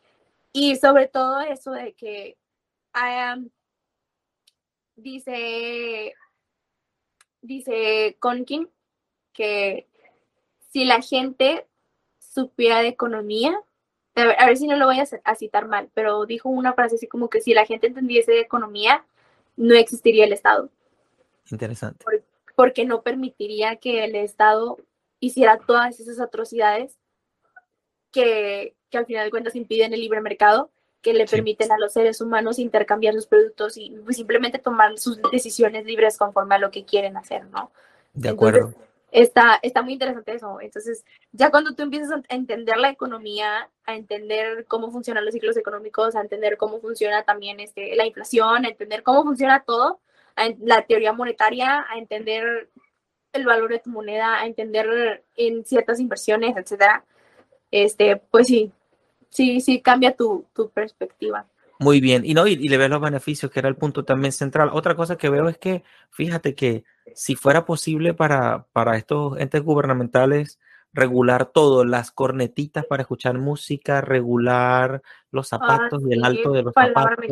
Y sobre todo eso de que dice, dice Conkin que si la gente supiera de economía, a ver, si no lo voy a, a, citar mal, pero dijo una frase así como que si la gente entendiese de economía, no existiría el Estado. Interesante porque no permitiría que el Estado hiciera todas esas atrocidades que, al final de cuentas impiden el libre mercado, que le permiten a los seres humanos intercambiar sus productos y pues, simplemente tomar sus decisiones libres conforme a lo que quieren hacer, ¿no? De acuerdo. está, está muy interesante eso. Entonces, ya cuando tú empiezas a entender la economía, a entender cómo funcionan los ciclos económicos, a entender cómo funciona también este, la inflación, a entender cómo funciona todo, la teoría monetaria, a entender el valor de tu moneda, a entender en ciertas inversiones, etcétera, este, pues sí, sí, sí cambia tu, tu perspectiva. Muy bien, y no, y, le ves los beneficios, que era el punto también central. Otra cosa que veo es que, fíjate que si fuera posible para, para estos entes gubernamentales regular todo, las cornetitas para escuchar música, regular los ah, zapatos y el alto de los zapatos,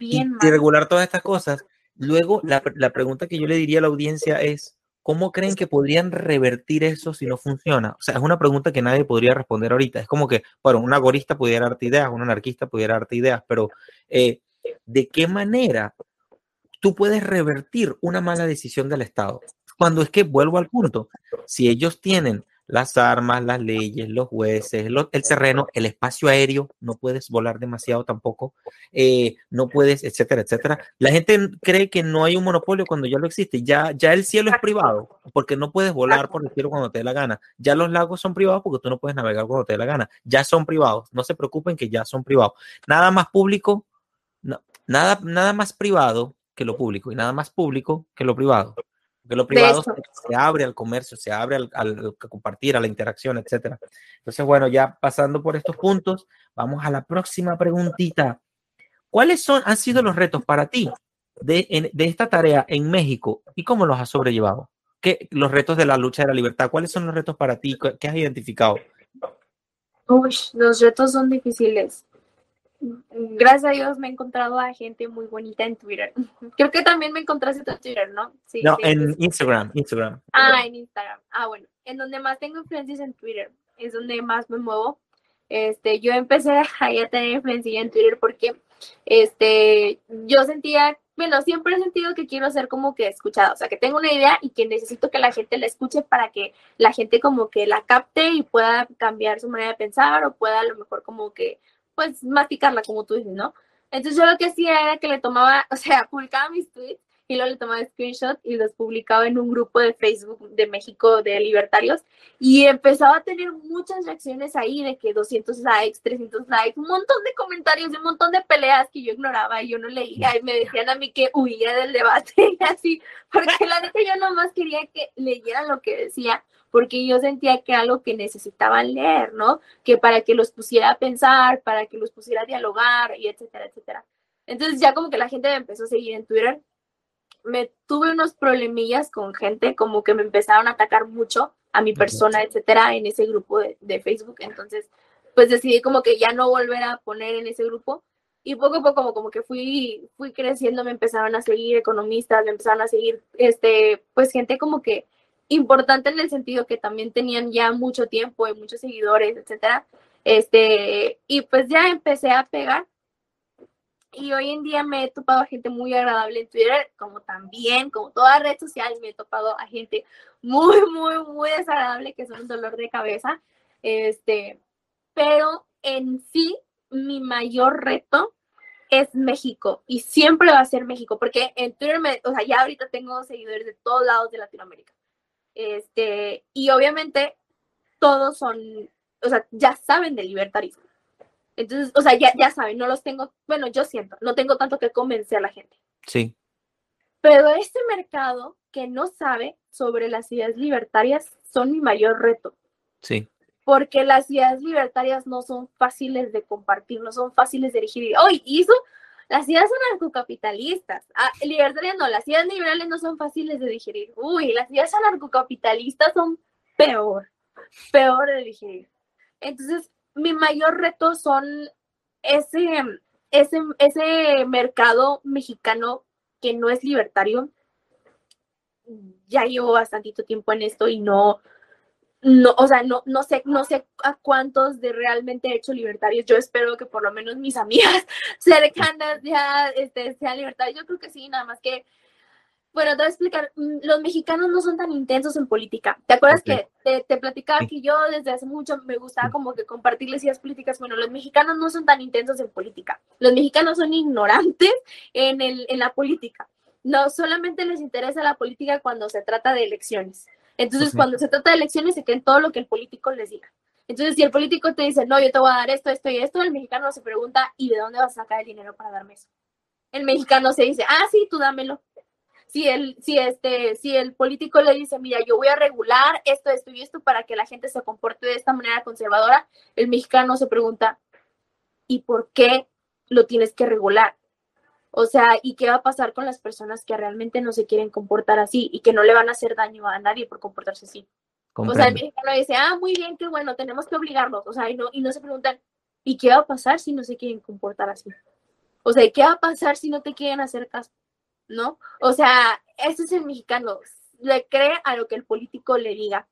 y, y, regular todas estas cosas. Luego, la, la pregunta que yo le diría a la audiencia es, ¿cómo creen que podrían revertir eso si no funciona? O sea, es una pregunta que nadie podría responder ahorita. Es como que, bueno, un agorista pudiera darte ideas, un anarquista pudiera darte ideas, pero eh, ¿de qué manera tú puedes revertir una mala decisión del Estado? Cuando es que, vuelvo al punto, si ellos tienen las armas, las leyes, los jueces, el terreno, el espacio aéreo, no puedes volar demasiado tampoco, eh, no puedes, etcétera, etcétera. La gente cree que no hay un monopolio cuando ya lo existe, ya, ya el cielo es privado, porque no puedes volar por el cielo cuando te dé la gana, ya los lagos son privados porque tú no puedes navegar cuando te dé la gana, ya son privados, no se preocupen que ya son privados. Nada más público, nada, nada más privado que lo público y nada más público que lo privado. Porque lo privado se, abre al comercio, se abre al, compartir, a la interacción, etcétera. Entonces, bueno, ya pasando por estos puntos, vamos a la próxima preguntita. ¿Cuáles son, han sido los retos para ti de, de esta tarea en México y cómo los has sobrellevado? ¿Qué, los retos de la lucha de la libertad, ¿cuáles son los retos para ti? ¿Qué has identificado? Uy, los retos son difíciles gracias a Dios me he encontrado a gente muy bonita en Twitter. Creo que también me encontraste en Twitter, ¿no? Sí, no, en Instagram, Instagram. Ah, en Instagram. Ah, bueno, en donde más tengo influencias en Twitter, es donde más me muevo. Este, yo empecé a tener influencia en Twitter porque este, yo sentía, bueno, siempre he sentido que quiero ser como que escuchada, o sea, que tengo una idea y que necesito que la gente la escuche para que la gente como que la capte y pueda cambiar su manera de pensar o pueda a lo mejor como que pues masticarla, como tú dices, ¿no? Entonces yo lo que hacía era que le tomaba, o sea, publicaba mis tweets y luego le tomaba screenshot y los publicaba en un grupo de Facebook de México de libertarios y empezaba a tener muchas reacciones ahí de que 200 likes, 300 likes, un montón de comentarios, un montón de peleas que yo ignoraba y yo no leía y me decían a mí que huía del debate y así, porque la neta yo nomás quería que leyeran lo que decía porque yo sentía que algo que necesitaban leer, ¿no? Que para que los pusiera a pensar, para que los pusiera a dialogar y etcétera, etcétera. Entonces ya como que la gente me empezó a seguir en Twitter. Me tuve unos problemillas con gente, como que me empezaron a atacar mucho a mi persona, etcétera, en ese grupo de, de Facebook. Entonces, pues decidí como que ya no volver a poner en ese grupo y poco a poco como, como que fui, fui creciendo, me empezaron a seguir economistas, me empezaron a seguir, este, pues gente como que importante en el sentido que también tenían ya mucho tiempo y muchos seguidores, etcétera. Este, y pues ya empecé a pegar. Y hoy en día me he topado a gente muy agradable en Twitter, como también, como toda red social, me he topado a gente muy, muy, muy desagradable, que son un dolor de cabeza. Este, pero en sí, mi mayor reto es México y siempre va a ser México, porque en Twitter, me, o sea, ya ahorita tengo seguidores de todos lados de Latinoamérica. Este, y obviamente todos son, o sea, ya saben del libertarismo. Entonces, o sea, ya, ya saben, no los tengo, bueno, yo siento, no tengo tanto que convencer a la gente. Sí. Pero este mercado que no sabe sobre las ideas libertarias son mi mayor reto. Sí. Porque las ideas libertarias no son fáciles de compartir, no son fáciles de elegir. Hoy, eso las ideas anarcocapitalistas. Ah, libertarias no, las ideas liberales no son fáciles de digerir. Uy, las ideas anarcocapitalistas son peor, peor de digerir. Entonces, mi mayor reto son ese, ese, ese mercado mexicano que no es libertario. Ya llevo bastantito tiempo en esto y no, no, o sea, no, no sé, no sé a cuántos de realmente hecho libertarios. Yo espero que por lo menos mis amigas cercanas ya este, sean libertarios. Yo creo que sí, nada más que, bueno, te voy a explicar, mm, los mexicanos no son tan intensos en política. ¿Te acuerdas que te, te platicaba que yo desde hace mucho me gustaba como que compartir las ideas políticas? Bueno, los mexicanos no son tan intensos en política. Los mexicanos son ignorantes en, el, en la política. No solamente les interesa la política cuando se trata de elecciones entonces, cuando se trata de elecciones, se creen todo lo que el político les diga. Entonces, si el político te dice, no, yo te voy a dar esto, esto y esto, el mexicano se pregunta, ¿y de dónde vas a sacar el dinero para darme eso? El mexicano se dice, ah, sí, tú dámelo. Si el, si este, si el político le dice, mira, yo voy a regular esto, esto y esto para que la gente se comporte de esta manera conservadora, el mexicano se pregunta, ¿y por qué lo tienes que regular? O sea, ¿y qué va a pasar con las personas que realmente no se quieren comportar así y que no le van a hacer daño a nadie por comportarse así? O sea, el mexicano dice, ah, muy bien, qué bueno, tenemos que obligarlos. O sea, y no, y no se preguntan, ¿y qué va a pasar si no se quieren comportar así? O sea, ¿qué va a pasar si no te quieren hacer caso? ¿No? O sea, ese es el mexicano. Le cree a lo que el político le diga.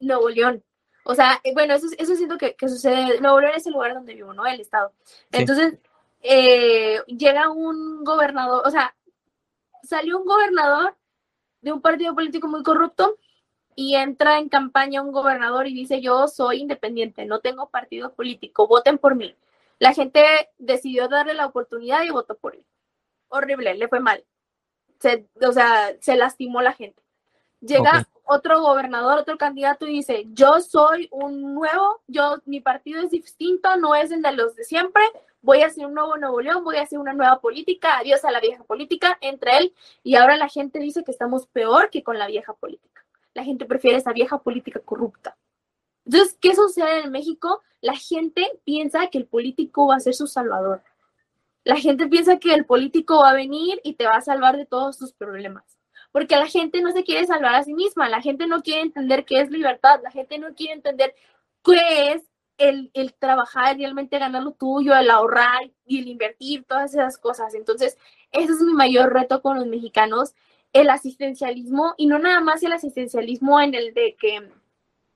Nuevo León. O sea, eh, bueno, eso, eso siento que, que sucede. Nuevo León es el lugar donde vivo, ¿no? El estado. Entonces, eh, llega un gobernador, o sea, salió un gobernador de un partido político muy corrupto y entra en campaña un gobernador y dice, yo soy independiente, no tengo partido político, voten por mí. La gente decidió darle la oportunidad y votó por él. Horrible, le fue mal. Se, o sea, se lastimó la gente. Llega otro gobernador, otro candidato y dice, yo soy un nuevo, yo, mi partido es distinto, no es el de los de siempre, voy a hacer un nuevo Nuevo León, voy a hacer una nueva política, adiós a la vieja política, entre él y ahora la gente dice que estamos peor que con la vieja política la gente prefiere esa vieja política corrupta. Entonces, ¿qué sucede en México? La gente piensa que el político va a ser su salvador. La gente piensa que el político va a venir y te va a salvar de todos tus problemas. Porque la gente no se quiere salvar a sí misma, la gente no quiere entender qué es libertad, la gente no quiere entender qué es el, el trabajar, realmente ganar lo tuyo, el ahorrar y el invertir, todas esas cosas. Entonces, ese es mi mayor reto con los mexicanos, el asistencialismo y no nada más el asistencialismo en el de que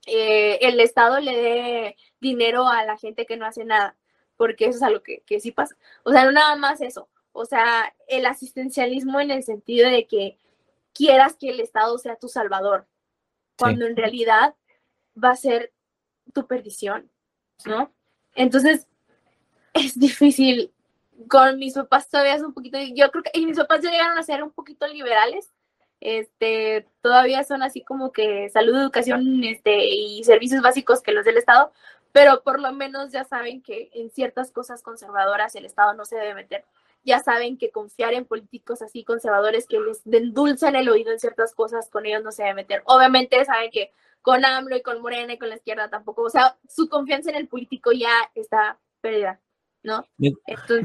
eh, el Estado le dé dinero a la gente que no hace nada, porque eso es algo que, que sí pasa. O sea, no nada más eso. O sea, el asistencialismo en el sentido de que quieras que el Estado sea tu salvador, cuando en realidad va a ser tu perdición, ¿no? Entonces, es difícil con mis papás todavía es un poquito, yo creo que, y mis papás ya llegaron a ser un poquito liberales, este, todavía son así como que salud, educación, este, y servicios básicos que los del Estado, pero por lo menos ya saben que en ciertas cosas conservadoras el Estado no se debe meter. Ya saben que confiar en políticos así conservadores que les endulzan el oído en ciertas cosas, con ellos no se debe meter. Obviamente saben que con AMLO y con Morena y con la izquierda tampoco, o sea, su confianza en el político ya está perdida. ¿no? Me,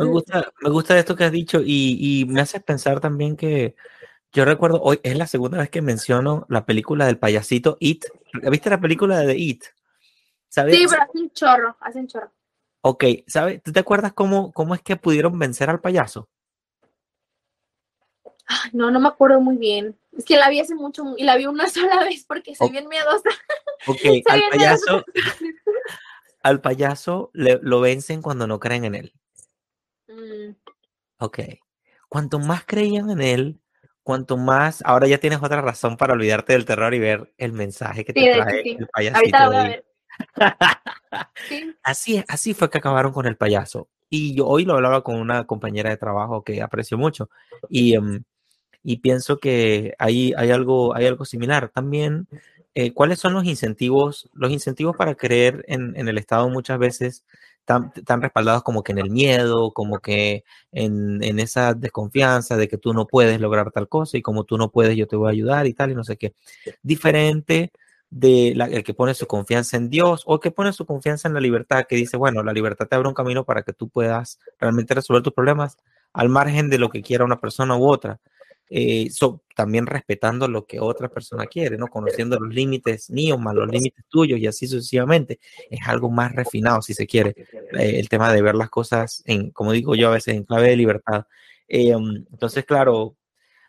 gusta, me gusta esto que has dicho y, me hace pensar también que yo recuerdo, hoy es la segunda vez que menciono la película del payasito It. ¿Viste la película de It? ¿Sabes? Sí, pero hacen chorro, hacen chorro. Ok, ¿sabes? ¿Tú te acuerdas cómo, cómo es que pudieron vencer al payaso? no, no me acuerdo muy bien. Es que la vi hace mucho y la vi una sola vez porque soy bien miedosa. Ok, al payaso, al payaso lo vencen cuando no creen en él. Mm. Ok. Cuanto más creían en él, cuanto más, ahora ya tienes otra razón para olvidarte del terror y ver el mensaje que te trae el payasito. Así, así fue que acabaron con el payaso. Y yo hoy lo hablaba con una compañera de trabajo que aprecio mucho y, em, y pienso que ahí hay algo, hay algo similar. También eh, ¿cuáles son los incentivos? Los incentivos para creer en, el Estado muchas veces están, respaldados como que en el miedo, como que en, esa desconfianza de que tú no puedes lograr tal cosa y como tú no puedes yo te voy a ayudar y tal y no sé qué. Diferente de el que pone su confianza en Dios o el que pone su confianza en la libertad, que dice, bueno, la libertad te abre un camino para que tú puedas realmente resolver tus problemas al margen de lo que quiera una persona u otra eh, también respetando lo que otra persona quiere, ¿no? Conociendo los límites míos más los límites tuyos y así sucesivamente. Es algo más refinado, si se quiere, eh, el tema de ver las cosas en, como digo yo a veces, en clave de libertad. Eh, entonces, claro,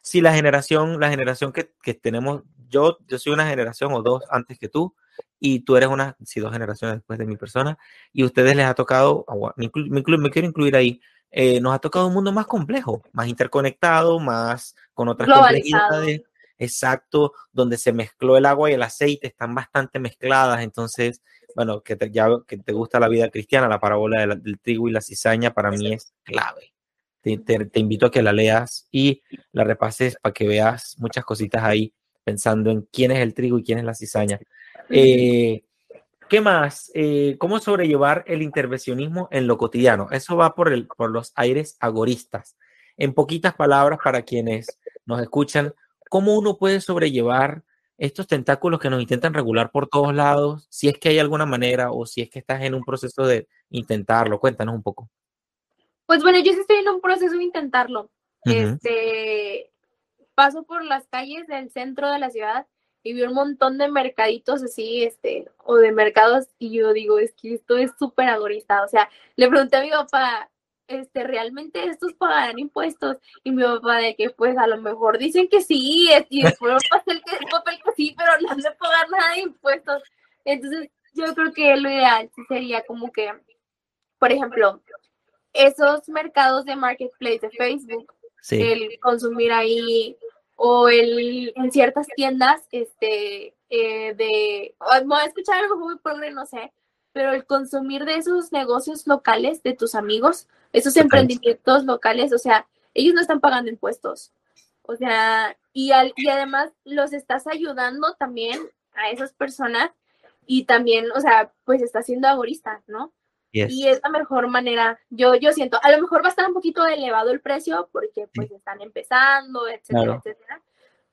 si la generación, la generación que, que, tenemos, yo, yo soy una generación o dos antes que tú, y tú eres una, si dos generaciones después de mi persona, y a ustedes les ha tocado, me, me quiero incluir ahí, eh, nos ha tocado un mundo más complejo, más interconectado, más con otras complejidades. Exacto, donde se mezcló el agua y el aceite, están bastante mezcladas. Entonces, bueno, que te, ya que te gusta la vida cristiana, la parábola del trigo y la cizaña para mí es clave. Te, invito a que la leas y la repases para que veas muchas cositas ahí, pensando en quién es el trigo y quién es la cizaña. Eh, ¿Qué más? Eh, ¿Cómo sobrellevar el intervencionismo en lo cotidiano? Eso va por, el, por los aires agoristas. En poquitas palabras, para quienes nos escuchan, ¿cómo uno puede sobrellevar estos tentáculos que nos intentan regular por todos lados? Si es que hay alguna manera o si es que estás en un proceso de intentarlo, cuéntanos un poco. Pues bueno, yo estoy en un proceso de intentarlo. Este paso por las calles del centro de la ciudad y vi un montón de mercaditos así, este, o de mercados, y yo digo, es que esto es súper agorista. O sea, le pregunté a mi papá, este, ¿realmente estos pagarán impuestos? Y mi papá de que, pues, a lo mejor dicen que sí, y después papel que, papel que sí, pero no han de pagar nada de impuestos. Entonces, yo creo que lo ideal sería como que, por ejemplo, esos mercados de marketplace de Facebook, el consumir ahí o el en ciertas tiendas este eh, de voy a escuchar algo muy pobre no sé pero el consumir de esos negocios locales de tus amigos esos emprendimientos locales o sea ellos no están pagando impuestos. O sea y, al, y además los estás ayudando también a esas personas y también o sea pues está siendo agorista no y es la mejor manera, yo, yo siento, a lo mejor va a estar un poquito elevado el precio porque pues están empezando, etcétera, etcétera,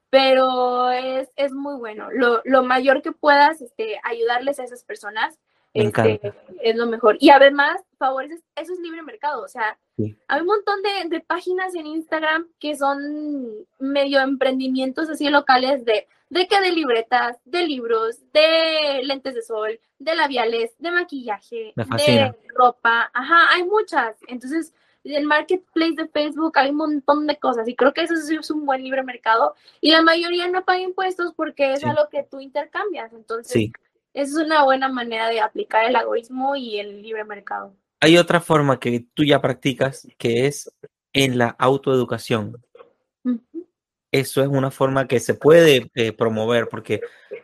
pero es, es muy bueno. Lo, lo, mayor que puedas este, ayudarles a esas personas este, es lo mejor. Y además, favores eso es libre mercado, o sea, hay un montón de, de páginas en Instagram que son medio emprendimientos así locales de de que de libretas, de libros, de lentes de sol, de labiales, de maquillaje, de ropa, ajá, hay muchas. Entonces, en el marketplace de Facebook hay un montón de cosas y creo que eso es un buen libre mercado y la mayoría no paga impuestos porque es algo que tú intercambias. Entonces, sí. Es una buena manera de aplicar el egoísmo y el libre mercado. Hay otra forma que tú ya practicas que es en la autoeducación eso es una forma que se puede eh, promover, porque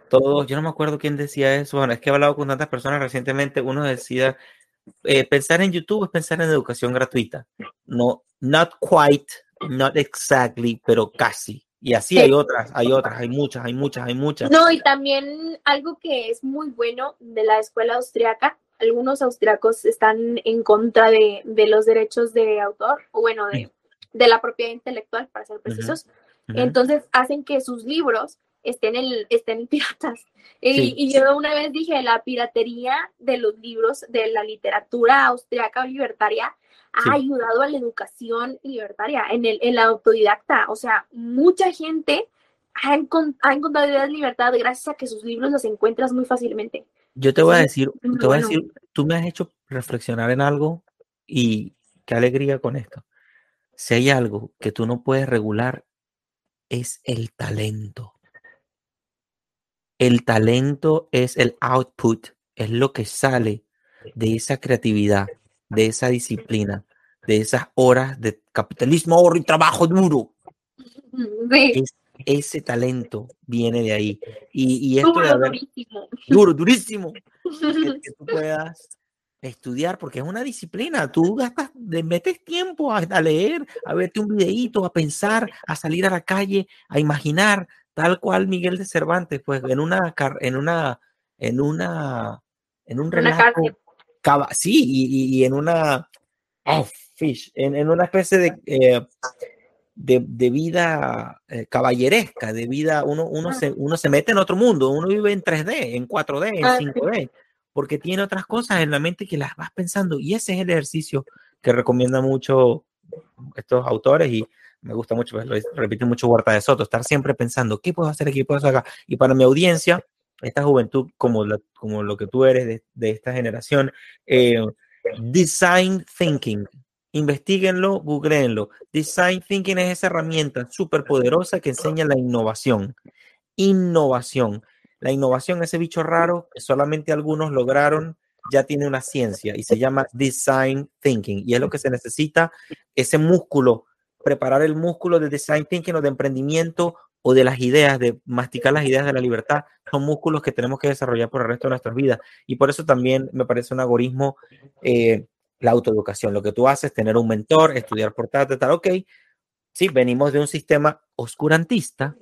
todos, yo no me acuerdo quién decía eso, bueno, es que he hablado con tantas personas recientemente, uno decía, eh, pensar en YouTube es pensar en educación gratuita. No, not quite, not exactly, pero casi. Y así hay otras, hay otras, hay muchas, hay muchas, hay muchas. No, y también algo que es muy bueno de la escuela austriaca, algunos austriacos están en contra de, los derechos de autor, o bueno, de, de la propiedad intelectual, para ser precisos. Entonces hacen que sus libros estén, en, estén piratas. Y, yo una vez dije, la piratería de los libros de la literatura austriaca o libertaria ha ayudado a la educación libertaria, en, el, en la autodidacta. O sea, mucha gente ha, encontrado ideas de libertad gracias a que sus libros los encuentras muy fácilmente. Yo te voy a decir, te voy a decir, tú me has hecho reflexionar en algo y qué alegría con esto. Si hay algo que tú no puedes regular es el talento. El talento es el output, es lo que sale de esa creatividad, de esa disciplina, de esas horas de capitalismo, ahorro y trabajo duro. ese talento viene de ahí. Y, esto duro, durísimo. Duro, durísimo. que tú puedas estudiar, porque es una disciplina. Tú gastas, metes tiempo a, leer, a verte un videíto, a pensar, a salir a la calle, a imaginar, tal cual Miguel de Cervantes, pues en una, en una, en una, en un relato, sí, y, en una, oh, fish, en, una especie de, eh, de, vida eh, caballeresca, de vida, uno, uno, se, uno se mete en otro mundo, uno vive en 3D, en 4D, en 5D. Ah, porque tiene otras cosas en la mente que las vas pensando. Y ese es el ejercicio que recomienda mucho estos autores y me gusta mucho, pues, lo repite mucho Huerta de Soto, estar siempre pensando, ¿qué puedo hacer aquí? ¿Qué puedo hacer acá? Y para mi audiencia, esta juventud, como, como lo que tú eres de, esta generación, eh, design thinking. Investíguenlo, googleenlo. Design thinking es esa herramienta súper poderosa que enseña la innovación. Innovación. La innovación, ese bicho raro que solamente algunos lograron, ya tiene una ciencia y se llama design thinking. Y es lo que se necesita, ese músculo, preparar el músculo de design thinking o de emprendimiento o de las ideas, de masticar las ideas de la libertad, son músculos que tenemos que desarrollar por el resto de nuestras vidas. Y por eso también me parece un agorismo eh, la autoeducación. Lo que tú haces, tener un mentor, estudiar por tal, tal, ok. Sí, venimos de un sistema oscurantista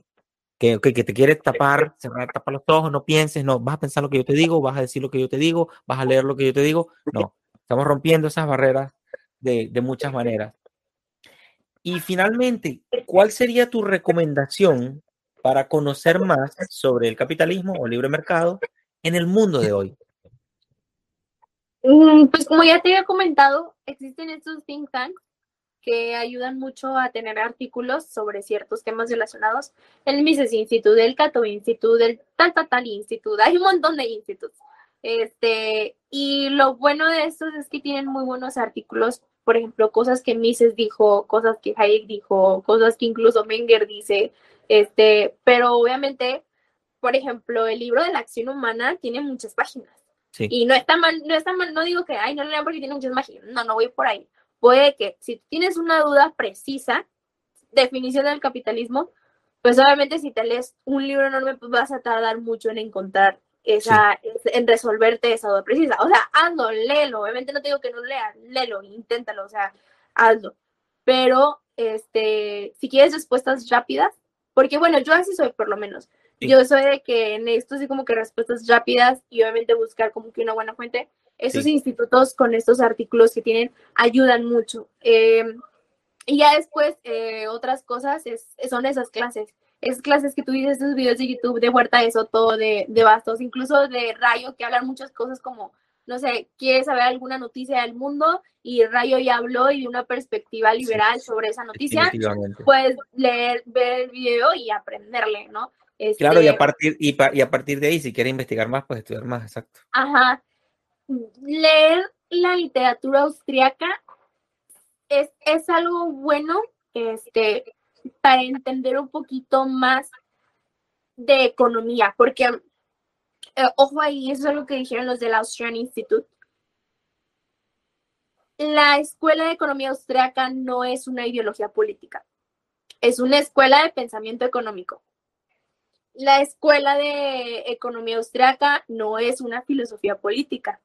que, que te quiere tapar, cerrar, tapar los ojos, no pienses, no, vas a pensar lo que yo te digo, vas a decir lo que yo te digo, vas a leer lo que yo te digo. No, estamos rompiendo esas barreras de, de muchas maneras. Y finalmente, ¿cuál sería tu recomendación para conocer más sobre el capitalismo o libre mercado en el mundo de hoy? Mm, pues como ya te había comentado, existen estos think tanks que ayudan mucho a tener artículos sobre ciertos temas relacionados. El Mises Institute, el Cato Institute, el tal, tal, tal Institute, hay un montón de institutos. Este, y lo bueno de estos es que tienen muy buenos artículos, por ejemplo, cosas que Mises dijo, cosas que Hayek dijo, cosas que incluso Menger dice, este, pero obviamente, por ejemplo, el libro de la acción humana tiene muchas páginas. Y no está mal, no está mal, no digo que, ay, no lo lean porque tiene muchas páginas, no, no voy por ahí. Puede que si tienes una duda precisa, definición del capitalismo, pues obviamente si te lees un libro enorme, pues vas a tardar mucho en encontrar esa, en resolverte esa duda precisa. O sea, hazlo, léelo. Obviamente no te digo que no leas, léelo, inténtalo, o sea, hazlo. Pero, este, si quieres respuestas rápidas, porque bueno, yo así soy por lo menos. Yo soy de que en esto sí como que respuestas rápidas y obviamente buscar como que una buena fuente. Esos institutos con estos artículos que tienen ayudan mucho. Em, y ya después, eh, otras cosas es, son esas clases es clases que tú dices, esos videos de YouTube de Huerta de Soto, de, de Bastos, incluso de Rayo, que hablan muchas cosas como, no sé, quieres saber alguna noticia del mundo y Rayo ya habló y de una perspectiva liberal sobre esa noticia, puedes leer, ver el video y aprenderle, ¿no? claro, y a, este partir, y, y a partir de ahí, si quieres investigar más, pues estudiar más, exacto. Ajá. Leer la literatura austriaca es, es algo bueno, este, para entender un poquito más de economía, porque, eh, ojo ahí, eso es lo que dijeron los del Austrian Institute. La escuela de economía austriaca no es una ideología política, es una escuela de pensamiento económico. La escuela de economía austriaca no es una filosofía política,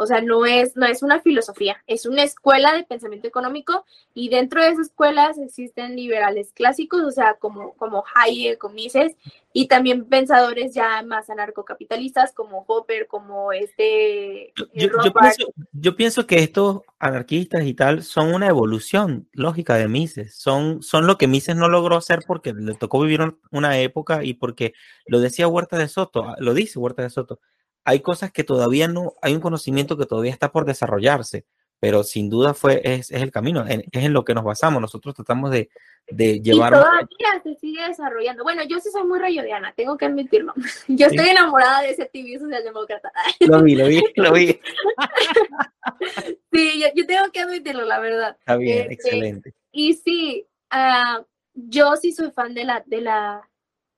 o sea, no es, no es una filosofía, es una escuela de pensamiento económico y dentro de esas escuelas existen liberales clásicos, o sea, como, como Hayek, Mises, y también pensadores ya más anarcocapitalistas como Hopper, como este... Yo, yo, pienso, yo, pienso, que estos anarquistas y tal son una evolución lógica de Mises, son, son lo que Mises no logró hacer porque le tocó vivir una época y porque lo decía Huerta de Soto, lo dice Huerta de Soto, hay cosas que todavía no, hay un conocimiento que todavía está por desarrollarse, pero sin duda fue, es, el camino, es, en lo que nos basamos. Nosotros tratamos de, de llevar. Y todavía se sigue desarrollando. Bueno, yo sí soy muy rayodiana, tengo que admitirlo. Yo estoy enamorada de ese tibio socialdemócrata. Lo vi, lo vi, lo vi. sí, yo, tengo que admitirlo, la verdad. Está bien, este, excelente. Y sí, uh, yo sí soy fan de la, de la,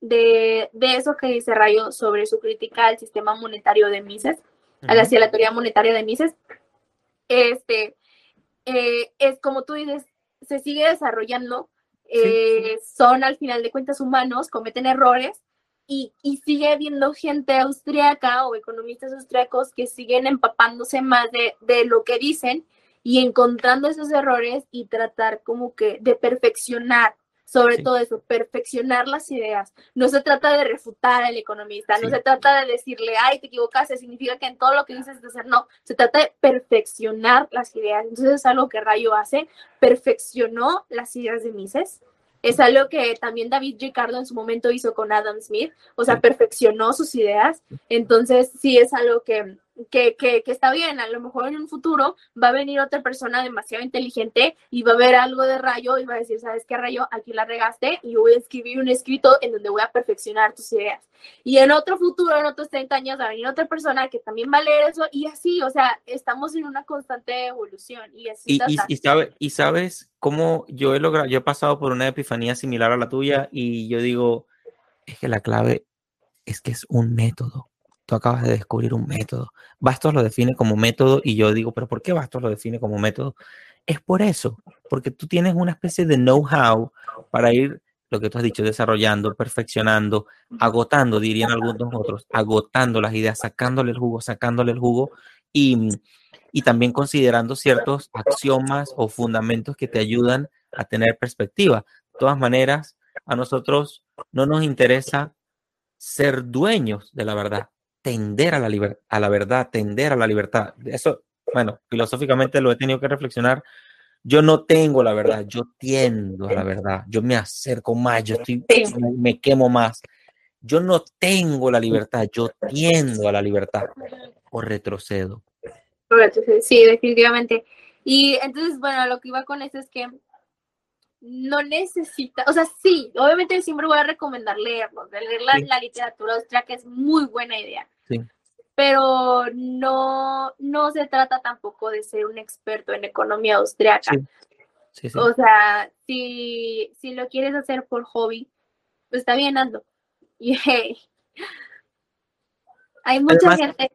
de, eso que dice Rayo sobre su crítica al sistema monetario de Mises, hacia la teoría monetaria de Mises. Este, eh, es como tú dices, se sigue desarrollando, eh, son al final de cuentas humanos, cometen errores y, sigue habiendo gente austriaca o economistas austriacos que siguen empapándose más de, de lo que dicen y encontrando esos errores y tratar como que de perfeccionar sobre todo eso, perfeccionar las ideas. No se trata de refutar al economista, no se trata de decirle, ay, te equivocaste, significa que en todo lo que dices de hacer, no, se trata de perfeccionar las ideas. Entonces es algo que Rayo hace, perfeccionó las ideas de Mises. Es algo que también David Ricardo en su momento hizo con Adam Smith, o sea, perfeccionó sus ideas. Entonces, sí es algo que, que, que, está bien, a lo mejor en un futuro va a venir otra persona demasiado inteligente y va a ver algo de rayo y va a decir, ¿sabes qué rayo? Aquí la regaste y voy a escribir un escrito en donde voy a perfeccionar tus ideas. Y en otro futuro, en otros 30 años, va a venir otra persona que también va a leer eso y así, o sea, estamos en una constante evolución. Y, así y, y, sabe, y sabes cómo yo he logrado, yo he pasado por una epifanía similar a la tuya y yo digo, es que la clave es que es un método acabas de descubrir un método. Bastos lo define como método y yo digo, pero ¿por qué Bastos lo define como método? Es por eso, porque tú tienes una especie de know-how para ir, lo que tú has dicho, desarrollando, perfeccionando, agotando, dirían algunos otros, agotando las ideas, sacándole el jugo, sacándole el jugo y, y también considerando ciertos axiomas o fundamentos que te ayudan a tener perspectiva. De todas maneras, a nosotros no nos interesa ser dueños de la verdad tender a la, a la verdad, tender a la libertad. Eso, bueno, filosóficamente lo he tenido que reflexionar yo no tengo la verdad, yo tiendo a la verdad, yo me acerco más, yo estoy, me, quemo más. Yo no tengo la libertad, yo tiendo a la libertad o retrocedo. Sí, definitivamente. Y entonces, bueno, lo que iba con eso es que no necesita, o sea, sí, obviamente siempre voy a recomendar leerlo, leer la, la literatura austríaca es muy buena idea. Sí. Pero no, no se trata tampoco de ser un experto en economía austriaca. Sí. O sea, si, si lo quieres hacer por hobby, pues está bien, ando. Y hey, hay mucha Además- gente,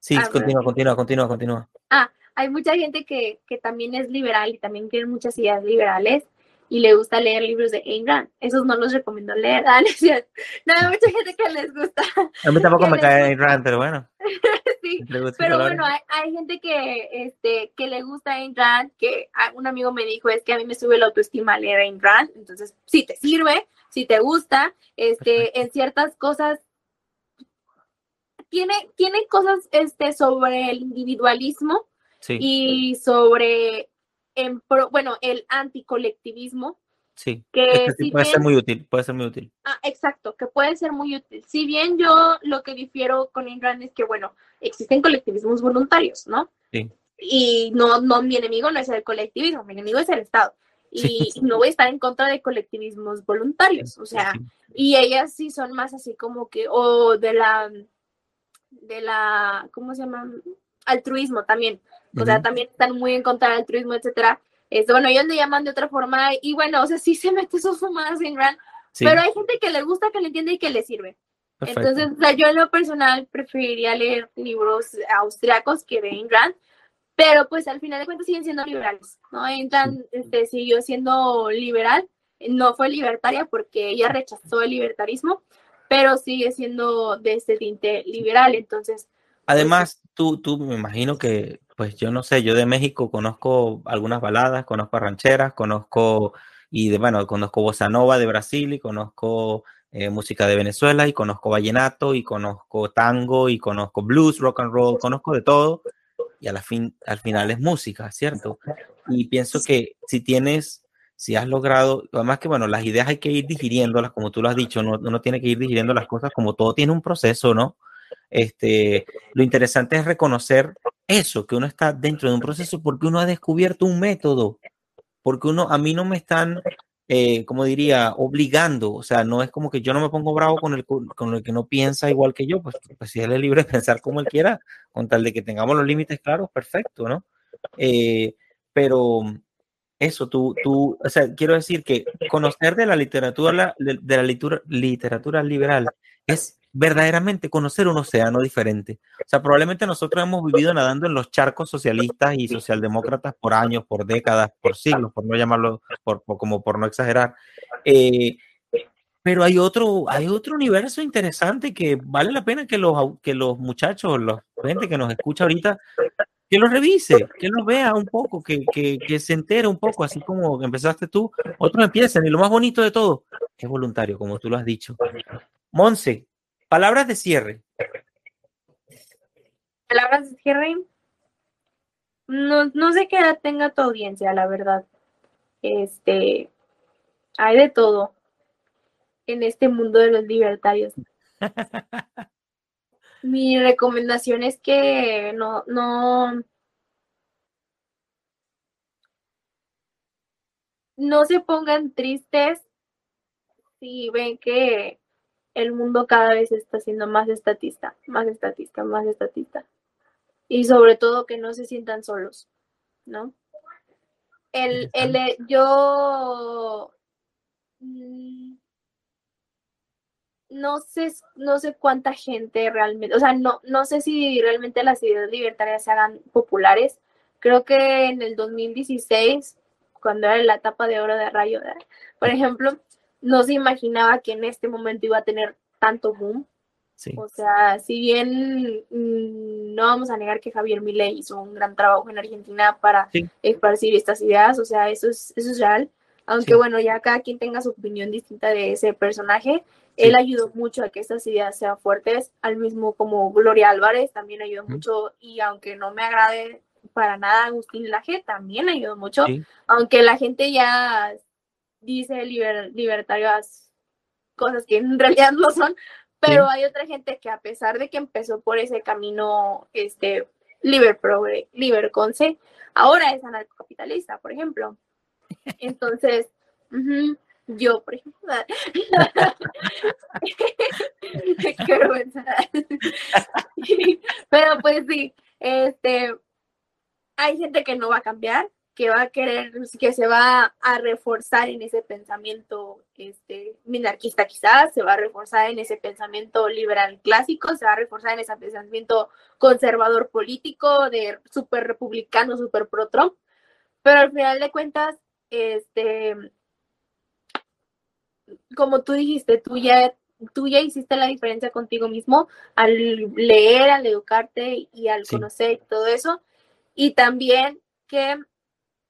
Sí, Ah, continúa, continúa, continúa, continúa. ah, hay mucha gente que, que también es liberal y también tiene muchas ideas liberales y le gusta leer libros de Ayn Rand. Esos no los recomiendo leer. Ah, no, hay mucha gente que les gusta. A mí tampoco me cae. Ayn Rand, pero bueno. sí. Pero bueno, hay, hay gente que, este, que le gusta Ayn Rand, que un amigo me dijo, es que a mí me sube la autoestima leer Ayn Rand, entonces, si te sirve, si te gusta, este, en ciertas cosas, tiene, tiene cosas, este, sobre el individualismo sí, y sobre, en pro- bueno, el anticolectivismo, sí. que Este sí si puede ser muy útil, puede ser muy útil. Ah, exacto, que puede ser muy útil. Si bien yo lo que difiero con Ayn Rand es que, bueno, existen colectivismos voluntarios, ¿no? Sí. Y no, no, mi enemigo no es el colectivismo, mi enemigo es el Estado. Y Sí. no voy a estar en contra de colectivismos voluntarios, o sea, y ellas sí son más así como que, o de la, de la, ¿cómo se llama? Altruismo también. O sea, también están muy en contra del altruismo, etcétera. Este, bueno, ellos le llaman de otra forma, y bueno, o sea, sí se mete sus fumadas en Rand, Sí, pero hay gente que le gusta, que le entiende y que le sirve. perfecto. Entonces, o sea, yo en lo personal preferiría leer libros austriacos que de Ayn Rand, pero pues al final de cuentas siguen siendo liberales, ¿no? Ayn Rand este, siguió siendo liberal, no fue libertaria porque ella rechazó el libertarismo, pero sigue siendo de este tinte liberal, entonces, Además, tú, tú me imagino que, pues yo no sé, yo de México conozco algunas baladas, conozco rancheras, conozco, y de, bueno, conozco bossa nova de Brasil y conozco eh, música de Venezuela y conozco vallenato y conozco tango y conozco blues, rock and roll, conozco de todo y a la fin, al final es música, ¿cierto? Y pienso que si tienes, si has logrado, además que bueno, las ideas hay que ir digiriéndolas, como tú lo has dicho, no, uno tiene que ir digiriendo las cosas como todo tiene un proceso, ¿no? Este, lo interesante es reconocer eso, que uno está dentro de un proceso porque uno ha descubierto un método, porque uno, a mí no me están, eh, como diría, obligando, o sea, no es como que yo no me pongo bravo con el, con el que no piensa igual que yo, pues, pues si él es libre de pensar como él quiera, con tal de que tengamos los límites claros, perfecto, ¿no? Eh, pero eso, tú, tú, quiero decir que conocer de la literatura, de la literatura, literatura liberal es verdaderamente conocer un océano diferente. O sea, probablemente nosotros hemos vivido nadando en los charcos socialistas y socialdemócratas por años, por décadas, por siglos, por no llamarlo, por, por como por no exagerar. Eh, pero hay otro, hay otro universo interesante que vale la pena que los, que los muchachos, la gente que nos escucha ahorita, que lo revise, que lo vea un poco, que, que, que se entere un poco, así como empezaste tú, otros empiezan. Y lo más bonito de todo es voluntario, como tú lo has dicho. Monse, palabras de cierre. palabras de cierre. No, no sé qué edad tenga tu audiencia, la verdad. Este, hay de todo en este mundo de los libertarios. Mi recomendación es que no, no, no se pongan tristes si ven que el mundo cada vez está siendo más estatista, más estatista, más estatista. Y sobre todo que no se sientan solos, ¿no? El, el, eh, yo mm, no sé, no sé cuánta gente realmente, o sea, no, no sé si realmente las ideas libertarias se hagan populares. Creo que en el 2016, cuando era la etapa de oro de Rayo, por ejemplo, no se imaginaba que en este momento iba a tener tanto boom. Sí. O sea, si bien mmm, no vamos a negar que Javier Milei hizo un gran trabajo en Argentina para Sí. esparcir estas ideas, o sea, eso es, eso es real. Aunque Sí. bueno, ya cada quien tenga su opinión distinta de ese personaje, él ayudó mucho a que estas ideas sean fuertes, al mismo como Gloria Álvarez también ayudó mucho y aunque no me agrade para nada Agustín Laje también ayudó mucho, aunque la gente ya dice libertarias cosas que en realidad no son, pero hay otra gente que a pesar de que empezó por ese camino, este, liber, progre, liber conce, ahora es anarcocapitalista, por ejemplo. Entonces, yo, por ejemplo, qué vergüenza. pero pues sí, este, hay gente que no va a cambiar, que va a querer, que se va a reforzar en ese pensamiento este, minarquista quizás, se va a reforzar en ese pensamiento liberal clásico, se va a reforzar en ese pensamiento conservador político, de super republicano, super pro Trump, pero al final de cuentas, este, como tú dijiste, tú ya, tú ya hiciste la diferencia contigo mismo al leer, al educarte y al conocer todo eso, y también que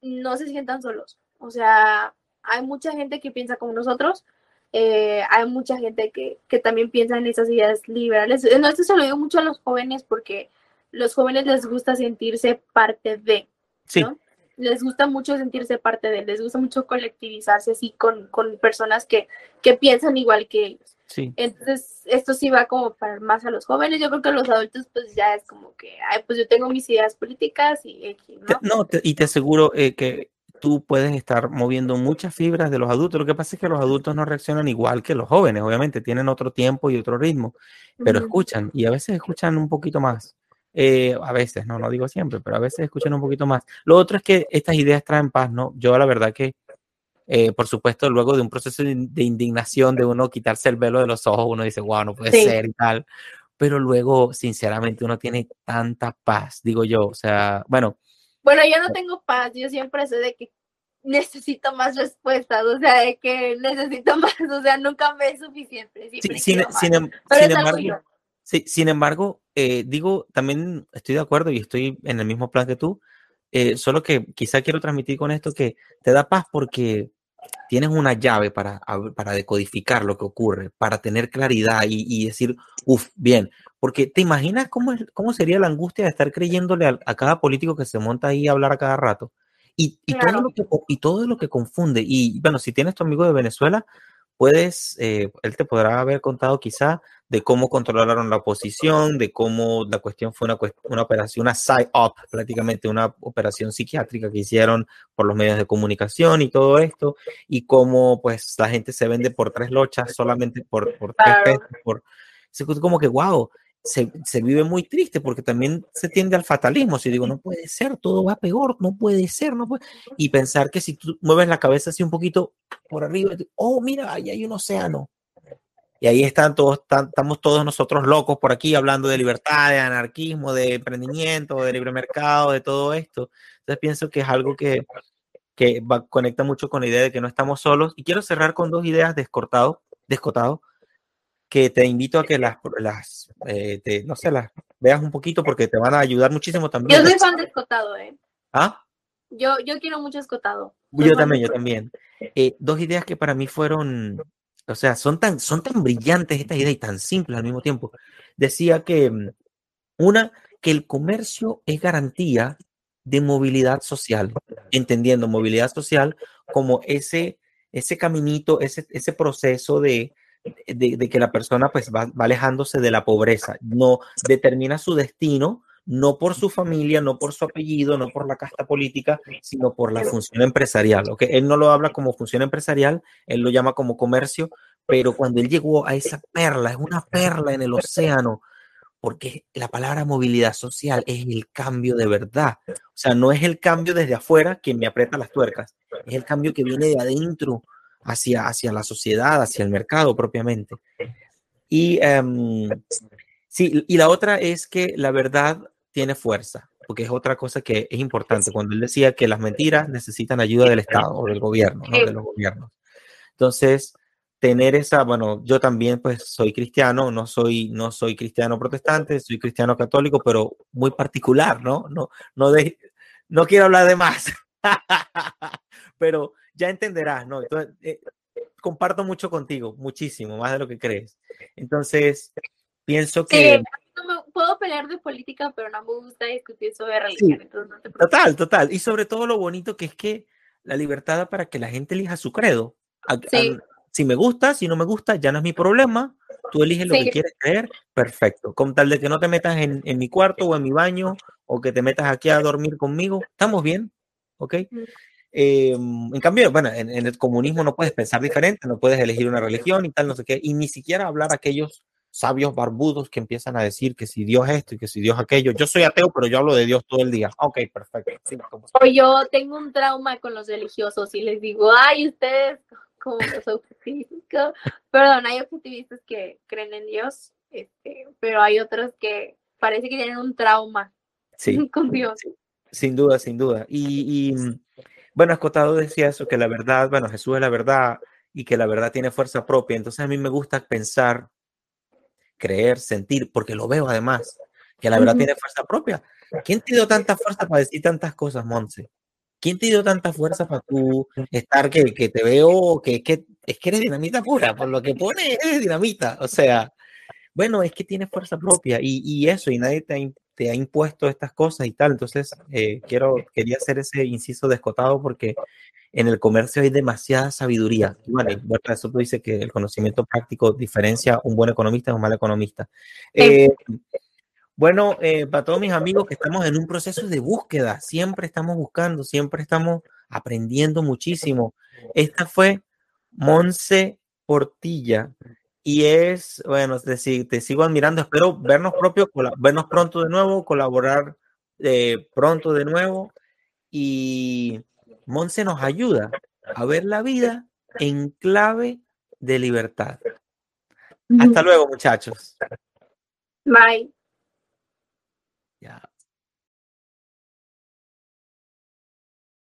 no se sientan solos. O sea, hay mucha gente que piensa como nosotros, eh, hay mucha gente que, también piensa en esas ideas liberales. No, esto se lo digo mucho a los jóvenes porque los jóvenes les gusta sentirse parte de, ¿no? Les gusta mucho sentirse parte de, les gusta mucho colectivizarse así con, personas que, que piensan igual que ellos. Sí. Entonces, esto sí va como para más a los jóvenes. Yo creo que los adultos, pues ya es como que, ay, pues yo tengo mis ideas políticas y. ¿no? no y te aseguro eh, que tú puedes estar moviendo muchas fibras de los adultos. Lo que pasa es que los adultos no reaccionan igual que los jóvenes, obviamente, tienen otro tiempo y otro ritmo, pero escuchan y a veces escuchan un poquito más. Eh, a veces, no, no digo siempre, pero a veces escuchan un poquito más. Lo otro es que estas ideas traen paz, ¿no? Yo la verdad que eh, por supuesto, luego de un proceso de, indignación de uno quitarse el velo de los ojos, uno dice, wow, no puede ser y tal. Pero luego, sinceramente, uno tiene tanta paz, digo yo. O sea, bueno. Bueno, yo no tengo paz, yo siempre sé de que necesito más respuestas, o sea, de que necesito más, o sea, nunca me es suficiente. sin, em, embargo, sin embargo eh, digo, también estoy de acuerdo y estoy en el mismo plan que tú, eh, solo que quizá quiero transmitir con esto que te da paz porque tienes una llave para, para decodificar lo que ocurre, para tener claridad y, decir, uff, bien, porque te imaginas cómo, es, cómo sería la angustia de estar creyéndole a, cada político que se monta ahí a hablar a cada rato. Y, y, todo lo que, y todo lo que confunde. Y bueno, si tienes tu amigo de Venezuela, puedes, eh, él te podrá haber contado quizá de cómo controlaron la oposición, de cómo la cuestión fue una, una operación, una side-up, prácticamente una operación psiquiátrica que hicieron por los medios de comunicación y todo esto, y cómo pues la gente se vende por tres lochas solamente por, por tres pesos, por, como que, wow, se, se, vive muy triste porque también se tiende al fatalismo. Si digo, no puede ser, todo va peor, no puede ser, no puede. Y pensar que si tú mueves la cabeza así un poquito por arriba, oh, mira, ahí hay un océano. Y ahí están todos, estamos todos nosotros locos por aquí hablando de libertad, de anarquismo, de emprendimiento, de libre mercado, de todo esto. Entonces pienso que es algo que, que va, conecta mucho con la idea de que no estamos solos. Y quiero cerrar con dos ideas descortado, descotado que te invito a que las, las eh, no sé, las veas un poquito porque te van a ayudar muchísimo también. Yo soy fan de escotado, ¿eh? ¿Ah? Yo, yo quiero mucho escotado. Yo también, yo también. Eh, dos ideas que para mí fueron, o sea, son tan, son tan brillantes estas ideas y tan simples al mismo tiempo. Decía que, mm, una, que el comercio es garantía de movilidad social, entendiendo movilidad social como ese, ese caminito, ese, ese proceso de, de, que la persona pues va, alejándose de la pobreza, no determina su destino, no por su familia, no por su apellido, no por la casta política, sino por la función empresarial. ¿okay? Él no lo habla como función empresarial, él lo llama como comercio, pero cuando él llegó a esa perla, es una perla en el océano, porque la palabra movilidad social es el cambio de verdad. O sea, no es el cambio desde afuera que me aprieta las tuercas, es el cambio que viene de adentro, hacia, hacia la sociedad, hacia el mercado propiamente. Y, em, sí, y la otra es que la verdad tiene fuerza, porque es otra cosa que es importante. Cuando él decía que las mentiras necesitan ayuda del Estado o del gobierno, ¿no? de los gobiernos. Entonces, tener esa, bueno, yo también pues soy cristiano, no soy, no soy cristiano protestante, soy cristiano católico, pero muy particular, ¿no? No, no, de, no quiero hablar de más, pero ya entenderás, ¿no? Entonces, eh, comparto mucho contigo, muchísimo, más de lo que crees. Entonces, pienso que... puedo pelear de política, pero no me gusta discutir sobre religión. total, total. Y sobre todo lo bonito que es que la libertad para que la gente elija su credo. si me gusta, si no me gusta, ya no es mi problema. Tú eliges lo que quieres creer, perfecto. Con tal de que no te metas en, en, mi cuarto o en mi baño o que te metas aquí a dormir conmigo, estamos bien, ¿ok? Em, en cambio, bueno, en, el comunismo no puedes pensar diferente, no puedes elegir una religión y tal, no sé qué, y ni siquiera hablar a aquellos sabios barbudos que empiezan a decir que si Dios esto y que si Dios aquello. Yo soy ateo, pero yo hablo de Dios todo el día. Ok, perfecto. o yo tengo un trauma con los religiosos y les digo, ay, ustedes como los objetivistas, perdón, hay objetivistas que creen en Dios, este, pero hay otros que parece que tienen un trauma con Dios. Sin duda, sin duda. Y, y bueno, Escotado decía eso, que la verdad, bueno, Jesús es la verdad y que la verdad tiene fuerza propia. Entonces a mí me gusta pensar, creer, sentir, porque lo veo además, que la verdad tiene fuerza propia. ¿Quién te dio tanta fuerza para decir tantas cosas, Monse? ¿Quién te dio tanta fuerza para tú estar que, que te veo, que, que es que eres dinamita pura, por lo que pone eres dinamita? O sea, bueno, es que tiene fuerza propia y, y eso, y nadie te, te ha impuesto estas cosas y tal. Entonces, eh, quiero, quería hacer ese inciso descotado porque en el comercio hay demasiada sabiduría. Vale, eso tú dices que el conocimiento práctico diferencia un buen economista de un mal economista. Eh, bueno, eh, para todos mis amigos que estamos en un proceso de búsqueda, siempre estamos buscando, siempre estamos aprendiendo muchísimo. Esta fue Monse Portilla, y es, bueno, te, te sigo admirando, espero vernos, propio, vernos pronto de nuevo, colaborar eh, pronto de nuevo y Monse nos ayuda a ver la vida en clave de libertad. Hasta luego, muchachos. Bye. Ya.